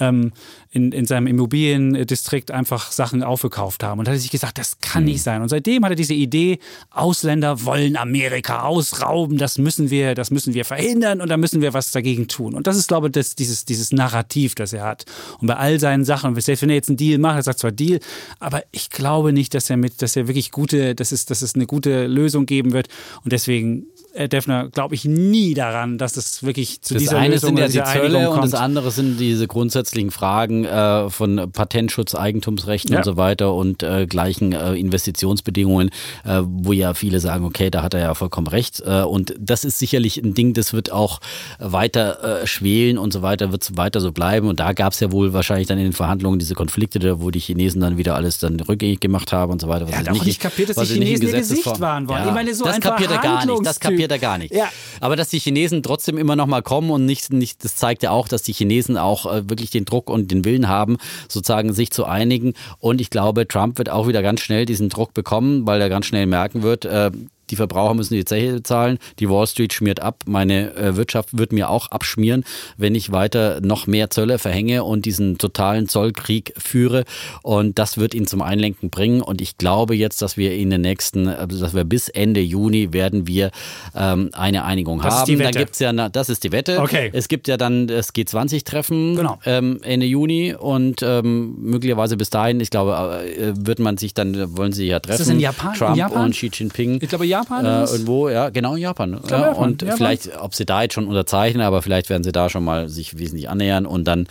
ähm, in, in seinem Immobiliendistrikt einfach Sachen aufgekauft haben. Und da hat er sich gesagt, das kann mhm. nicht sein. Und seitdem hat er diese Idee, Ausländer wollen Amerika ausrauben, das müssen wir, das müssen wir verhindern und da müssen wir was dagegen tun. Und das ist, glaube ich, das, dieses, dieses Narrativ, das er hat. Und bei all seinen Sachen, selbst wenn er jetzt einen Deal macht, er sagt zwar Deal, aber ich glaube nicht, dass er mit, dass er wirklich gute, dass es, dass es eine gute Lösung geben wird. Und deswegen Herr Defner, glaube ich nie daran, dass es wirklich zu
das
dieser
eine
Lösung
sind ja die Zölle und das andere sind diese grundsätzlichen Fragen äh, von Patentschutz, Eigentumsrechten ja. und so weiter und äh, gleichen äh, Investitionsbedingungen, äh, wo ja viele sagen, okay, da hat er ja vollkommen recht. Äh, und das ist sicherlich ein Ding, das wird auch weiter äh, schwelen und so weiter, wird es weiter so bleiben. Und da gab es ja wohl wahrscheinlich dann in den Verhandlungen diese Konflikte, wo die Chinesen dann wieder alles dann rückgängig gemacht haben und so weiter.
Was er hat auch nicht kapiert, dass die Chinesen ihr Gesicht waren wollen. Ja. Ich meine, so
das kapiert er gar nicht. Das kapiert er gar nicht. Ja. Aber dass die Chinesen trotzdem immer noch mal kommen und nicht, nicht das zeigt ja auch, dass die Chinesen auch äh, wirklich den Druck und den Willen haben, sozusagen sich zu einigen. Und ich glaube, Trump wird auch wieder ganz schnell diesen Druck bekommen, weil er ganz schnell merken wird, äh, die Verbraucher müssen die Zeche zahlen, die Wall Street schmiert ab, meine äh, Wirtschaft wird mir auch abschmieren, wenn ich weiter noch mehr Zölle verhänge und diesen totalen Zollkrieg führe. Und das wird ihn zum Einlenken bringen. Und ich glaube jetzt, dass wir in den nächsten, also dass wir bis Ende Juni werden wir ähm, eine Einigung
das
haben.
Ist die Wette.
Da gibt's ja, das ist die Wette.
Okay.
Es gibt ja dann das G20-Treffen
genau.
ähm, Ende Juni und ähm, möglicherweise bis dahin, ich glaube, äh, wird man sich dann, wollen sie ja treffen. Ist
das in Japan?
Trump
in Japan?
und Xi Jinping.
Ich glaube, Japan?
Äh, irgendwo, ja, genau in Japan. Ja,
Japan,
und
Japan.
vielleicht, ob sie da jetzt schon unterzeichnen, aber vielleicht werden sie da schon mal sich wesentlich annähern. Und dann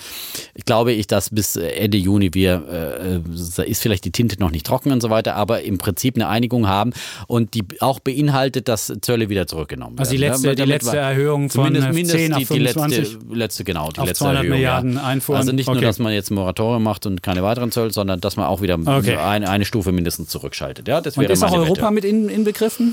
glaube ich, dass bis Ende Juni wir, äh, da ist vielleicht die Tinte noch nicht trocken und so weiter, aber im Prinzip eine Einigung haben und die auch beinhaltet, dass Zölle wieder zurückgenommen werden.
Also die letzte,
Ja,
die letzte Erhöhung von
Zumindest,
äh,
mindestens
10 auf
die, die letzte,
25.
letzte, genau, die
Auf
letzte
200
Erhöhung,
Milliarden
ja.
Einfuhren.
Also nicht nur,
Okay.
dass man jetzt ein Moratorium macht und keine weiteren Zölle, sondern dass man auch wieder
Okay.
eine, eine Stufe mindestens zurückschaltet. Ja, das
Und ist auch Europa mit in, inbegriffen?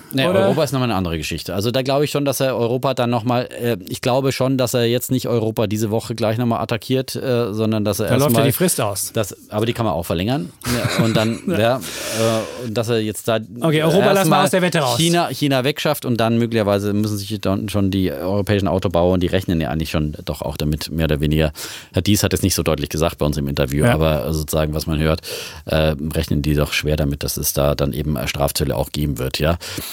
Nee,
Oder?
Europa ist nochmal eine andere Geschichte. Also da glaube ich schon, dass er Europa dann nochmal, äh, ich glaube schon, dass er jetzt nicht Europa diese Woche gleich nochmal attackiert, äh, sondern dass er
Da läuft ja
erstmal...
die Frist aus.
Das, aber die kann man auch verlängern. Ja, und dann, ja, äh, dass er jetzt da.
Okay, Europa lassen wir
erstmal
aus der Wette raus.
China, China wegschafft und dann möglicherweise müssen sich dann schon die europäischen Autobauer, und die rechnen ja eigentlich schon doch auch damit, mehr oder weniger. Herr Dies hat es nicht so deutlich gesagt bei uns im Interview,
Ja.
aber sozusagen, was man hört, äh, rechnen die doch schwer damit, dass es da dann eben Strafzölle auch geben wird, ja.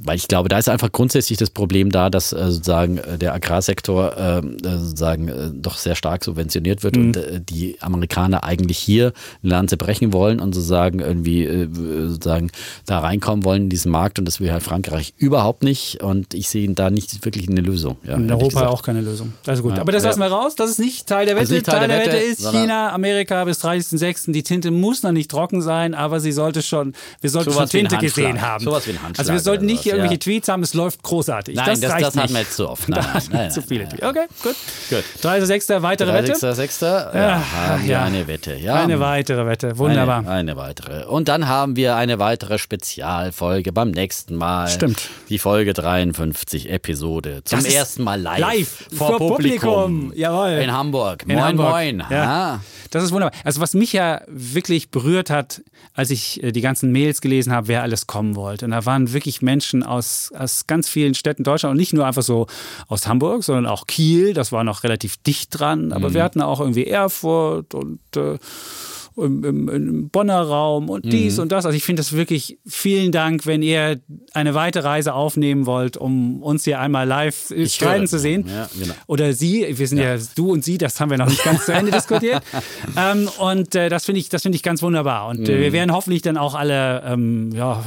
Weil ich glaube, da ist einfach grundsätzlich das Problem da, dass äh, sozusagen äh, der Agrarsektor äh, äh, sozusagen äh, doch sehr stark subventioniert wird und äh, die Amerikaner eigentlich hier eine Lanze brechen wollen und sozusagen irgendwie äh, sozusagen da reinkommen wollen in diesen Markt und das will halt Frankreich überhaupt nicht und ich sehe da nicht wirklich eine Lösung. Ja,
In Europa
gesagt.
auch keine Lösung. Also gut.
Ja.
Aber das
Ja.
lassen wir raus. Das ist nicht Teil der
Das
Wette.
ist nicht Teil der Wette,
ist
sondern-
China, Amerika bis 30.06. Die Tinte muss noch nicht trocken sein, aber sie sollte schon, wir sollten schon Tinte gesehen haben.
Sowas wie ein Handschlag
Also wir sollten nicht hier irgendwelche
ja.
Tweets haben, es läuft großartig.
Nein,
das,
das,
reicht
das hatten
nicht.
wir jetzt zu oft. Nein, nein, nein,
zu viele Tweets. Okay, gut.
Gut.
30.06. weitere Wette.
30.06. Ja, haben wir
ja.
eine Wette. Ja.
Eine weitere Wette. Wunderbar.
Eine, eine weitere. Und dann haben wir eine weitere Spezialfolge beim nächsten Mal.
Stimmt.
Die Folge 53, Episode. Zum
Das
ersten Mal live.
live,
Vor,
vor
Publikum.
Publikum. Jawohl.
In Hamburg.
In
moin,
Hamburg.
moin.
Ja. Das ist wunderbar. Also was mich ja wirklich berührt hat, als ich äh, die ganzen Mails gelesen habe, wer alles kommen wollte. Und da waren wirklich Menschen aus, aus ganz vielen Städten Deutschland und nicht nur einfach so aus Hamburg, sondern auch Kiel. Das war noch relativ dicht dran. Aber wir hatten auch irgendwie Erfurt und äh, im, im, im Bonner Raum und dies und das. Also ich finde das wirklich vielen Dank, wenn ihr eine weite Reise aufnehmen wollt, um uns hier einmal live äh, streiten
höre.
zu sehen.
Ja, genau.
Oder sie, wir sind ja. du und sie, das haben wir noch nicht ganz zu Ende diskutiert. Ähm, und äh, das finde ich, das finde ich ganz wunderbar. Und äh,
Mhm.
wir werden hoffentlich dann auch alle ähm, ja,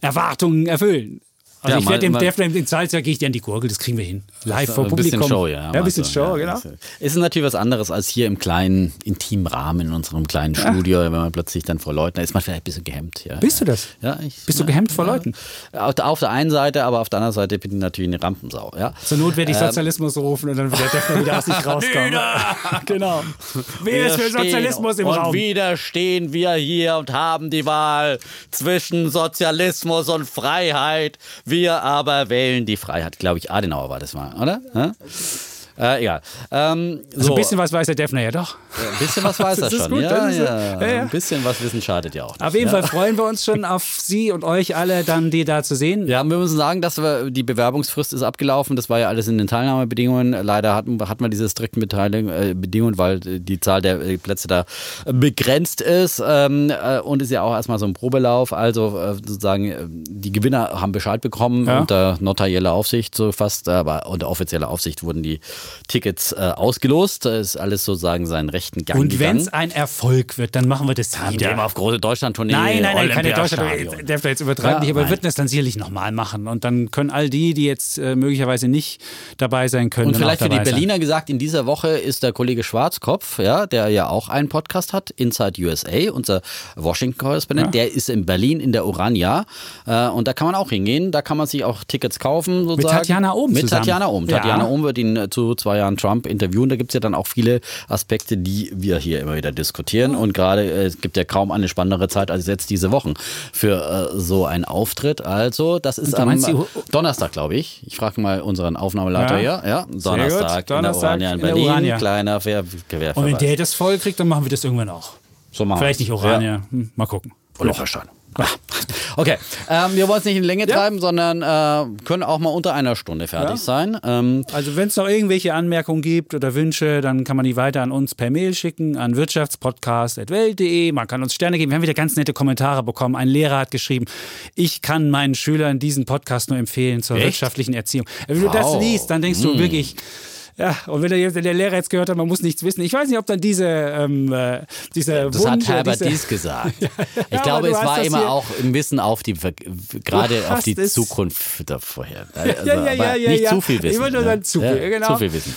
Erwartungen erfüllen. Also
Ja,
ich werde dem Defner in Salzburg gehe ich dir an die Gurgel, das kriegen wir hin. Live vor
ein
Publikum.
bisschen Show, ja.
Ja, ein bisschen
also,
Show,
ja,
genau.
Ist natürlich was anderes als hier im kleinen, intimen Rahmen in unserem kleinen Studio, wenn man plötzlich dann vor Leuten, da ist man vielleicht ein bisschen gehemmt. Ja.
Bist du das?
Ja, ich,
Bist du gehemmt vor Leuten?
Auf der, einen Seite, aber auf der anderen Seite bin ich natürlich eine Rampensau. Ja.
Zur Not werde ich
Ähm,
Sozialismus rufen und dann wird der Defner wieder aus sich rauskommen. genau. Wer ist für Sozialismus im
und
Raum?
wieder stehen wir hier und haben die Wahl zwischen Sozialismus und Freiheit. Wir aber wählen die Freiheit. Glaube ich, Adenauer war das mal, oder? Hä? Äh, egal. Ähm, so,
Also ein bisschen was weiß der Defner ja doch.
ein bisschen was weiß er schon.
gut,
ja, ja.
ja, ja.
Ein bisschen was wissen schadet ja auch nicht.
Auf jeden
ja.
Fall freuen wir uns schon auf Sie und euch alle dann, die da zu sehen.
Ja, wir müssen sagen, dass wir, die Bewerbungsfrist ist abgelaufen. Das war ja alles in den Teilnahmebedingungen. Leider hatten, hat man diese strikten äh, Bedingungen, weil äh, die Zahl der äh, Plätze da begrenzt ist. Ähm, äh, und ist ja auch erstmal so ein Probelauf. Also äh, sozusagen, äh, die Gewinner haben Bescheid bekommen
Ja.
unter notarieller Aufsicht, so fast, aber unter offizieller Aufsicht wurden die Tickets äh, ausgelost. Da ist alles sozusagen seinen rechten Gang
Und wenn es ein Erfolg wird, dann machen wir das
Dann
wieder.
gehen wir auf große Deutschland-Tournee.
Nein, nein, nein, keine
Olympiastadion.
Deutschland. Der jetzt übertreiben
Ja,
nicht, aber wir würden es dann sicherlich nochmal machen. Und dann können all die, die jetzt äh, möglicherweise nicht dabei sein können,
Und vielleicht für die
dabei sein.
Berliner gesagt, in dieser Woche ist der Kollege Schwarzkopf, ja, der ja auch einen Podcast hat, Inside USA, unser Washington-Korrespondent, der ist in Berlin in der Urania. Äh, und da kann man auch hingehen, da kann man sich auch Tickets kaufen. Sozusagen.
Tatjana Ohm
Mit
zusammen.
Tatjana Ohm.
Ja.
Tatjana Ohm wird ihn äh, zu zwei Jahren Trump interviewen. Da gibt es ja dann auch viele Aspekte, die wir hier immer wieder diskutieren. Und gerade äh, es gibt ja kaum eine spannendere Zeit als jetzt diese Wochen für äh, so einen Auftritt. Also, das ist am
die-
Donnerstag, glaube ich. Ich frage mal unseren Aufnahmeleiter
Ja.
hier. Ja. Donnerstag,
Donnerstag
in der Urania in
in
Berlin.
Urania.
Kleiner Quer
Und wenn der das voll kriegt, dann machen wir das irgendwann auch.
so machen
Vielleicht nicht
wir's.
Orania. Hm, mal gucken.
Ja. Locherstein. Okay, ähm, wir wollen es nicht in Länge treiben, sondern äh, können auch mal unter einer Stunde fertig
Ja.
sein. Ähm,
Also wenn es noch irgendwelche Anmerkungen gibt oder Wünsche, dann kann man die weiter an uns per Mail schicken, an wirtschaftspodcast.welt.de. Man kann uns Sterne geben. Wir haben wieder ganz nette Kommentare bekommen. Ein Lehrer hat geschrieben, ich kann meinen Schülern diesen Podcast nur empfehlen zur
Echt?
wirtschaftlichen Erziehung. Wenn du das liest, dann denkst du wirklich, Ja, und wenn der, jetzt, der Lehrer jetzt gehört hat, man muss nichts wissen. Ich weiß nicht, ob dann diese, ähm, äh, diese
Das
Wunsch,
hat Herbert
diese,
Dies gesagt.
Ja,
ich glaube, es war immer
hier-
auch ein Wissen auf die, gerade auf die
es-
Zukunft vorher. Also,
ja, ja,
aber
ja,
nicht
ja.
zu viel Wissen.
Ich wollte nur sagen, zu viel,
ja,
genau.
Zu viel Wissen.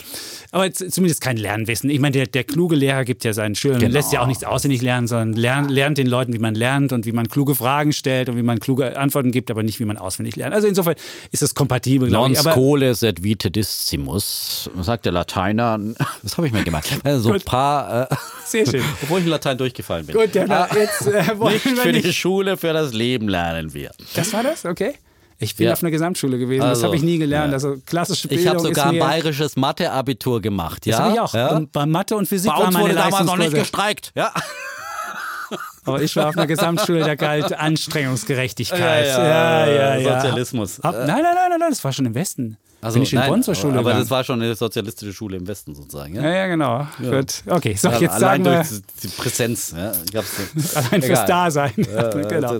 Aber zumindest kein Lernwissen. Ich meine, der, der kluge Lehrer gibt ja seinen Schülern,
Genau.
lässt ja auch nichts auswendig lernen, sondern lernt, lernt den Leuten, wie man lernt und wie man kluge Fragen stellt und wie man kluge Antworten gibt, aber nicht, wie man auswendig lernt. Also insofern ist das kompatibel,
Non scole sed vitedissimus, sagt der Lateiner. Das habe ich mir gemacht. Also so ein
Gut.
paar, äh,
sehr schön.
obwohl ich in Latein durchgefallen bin.
Gut, dann
Ah,
jetzt äh, wollen
nicht
wir
für die
nicht.
Schule, für das Leben lernen wir.
Das war das? Okay. Ich bin
Ja.
auf einer Gesamtschule gewesen, das
Also,
habe ich nie gelernt.
ja.
Also klassische Bildung
Ich habe sogar ein bayerisches Mathe-Abitur gemacht. Ja?
Das habe ich auch.
Ja?
Und bei Mathe und Physik
Bei
war meine
wurde damals noch nicht gestreikt. Ja.
Aber ich war auf einer Gesamtschule, da galt Anstrengungsgerechtigkeit.
Ja,
ja,
ja,
ja. ja.
Sozialismus.
Ab, nein, nein, nein, nein, nein, das war schon im Westen.
Also,
bin ich in
nein,
Bonn zur Schule
aber, aber das war schon eine sozialistische Schule im Westen sozusagen. Ja?
Ja, ja, genau. Gut. Okay, so, jetzt
Allein
sagen wir,
durch die Präsenz. Ja, so.
allein fürs. Dasein.
Ja,
genau.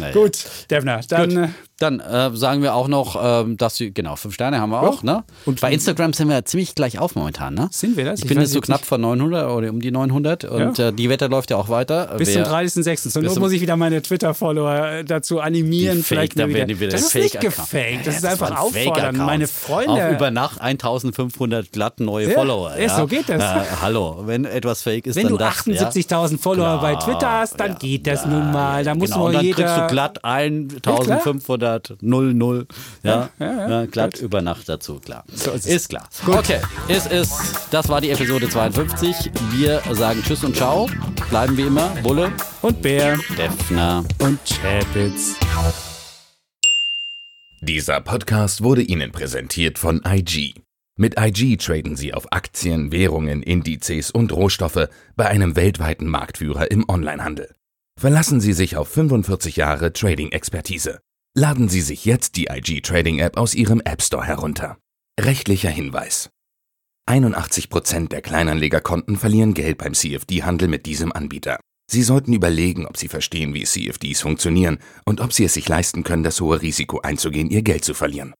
ja.
Gut, Devner, dann
Gut.
äh,
Dann äh, sagen wir auch noch, ähm, dass sie, genau, fünf Sterne haben wir auch, ne? Und bei Instagram sind wir ziemlich gleich auf momentan, ne?
Sind wir das?
Ich,
Ich
bin jetzt so knapp
nicht.
vor 900 oder um die 900 und
Ja.
äh, die Wette läuft ja auch weiter.
bis
Wer-
zum 30.06. Zur
bis
Not muss ich wieder meine Twitter-Follower dazu animieren.
Die
vielleicht
Fake, da
mal
werden die wieder
das ist nicht gefaked, das
Ja,
ist einfach
Fake
Meine
Auf
Freunde.
über Nacht 1500 glatt neue
Ja,
Follower.
ja, so geht das.
Äh, hallo, wenn etwas fake ist,
Wenn
dann
du
das.
78.000 Follower bei
Klar,
Twitter hast, dann geht das nun mal. Da muss
genau, und dann
jeder.
kriegst du glatt 1500 0 0 ja,
ja,
glatt über Nacht dazu, klar.
So ist
ist, klar. Okay, es ist, das war die Episode 52. Wir sagen Tschüss und Ciao. Bleiben wie immer Bulle,
Und Bär
Defner.
und Chapitz.
Dieser Podcast wurde Ihnen präsentiert von IG. Mit IG traden Sie auf Aktien, Währungen, Indizes und Rohstoffe bei einem weltweiten Marktführer im Onlinehandel. Verlassen Sie sich auf 45 Jahre Trading-Expertise. Laden Sie sich jetzt die IG Trading App aus Ihrem App Store herunter. Rechtlicher Hinweis. 81% der Kleinanlegerkonten verlieren Geld beim CFD-Handel mit diesem Anbieter. Sie sollten überlegen, ob Sie verstehen, wie CFDs funktionieren und ob Sie es sich leisten können, das hohe Risiko einzugehen, Ihr Geld zu verlieren.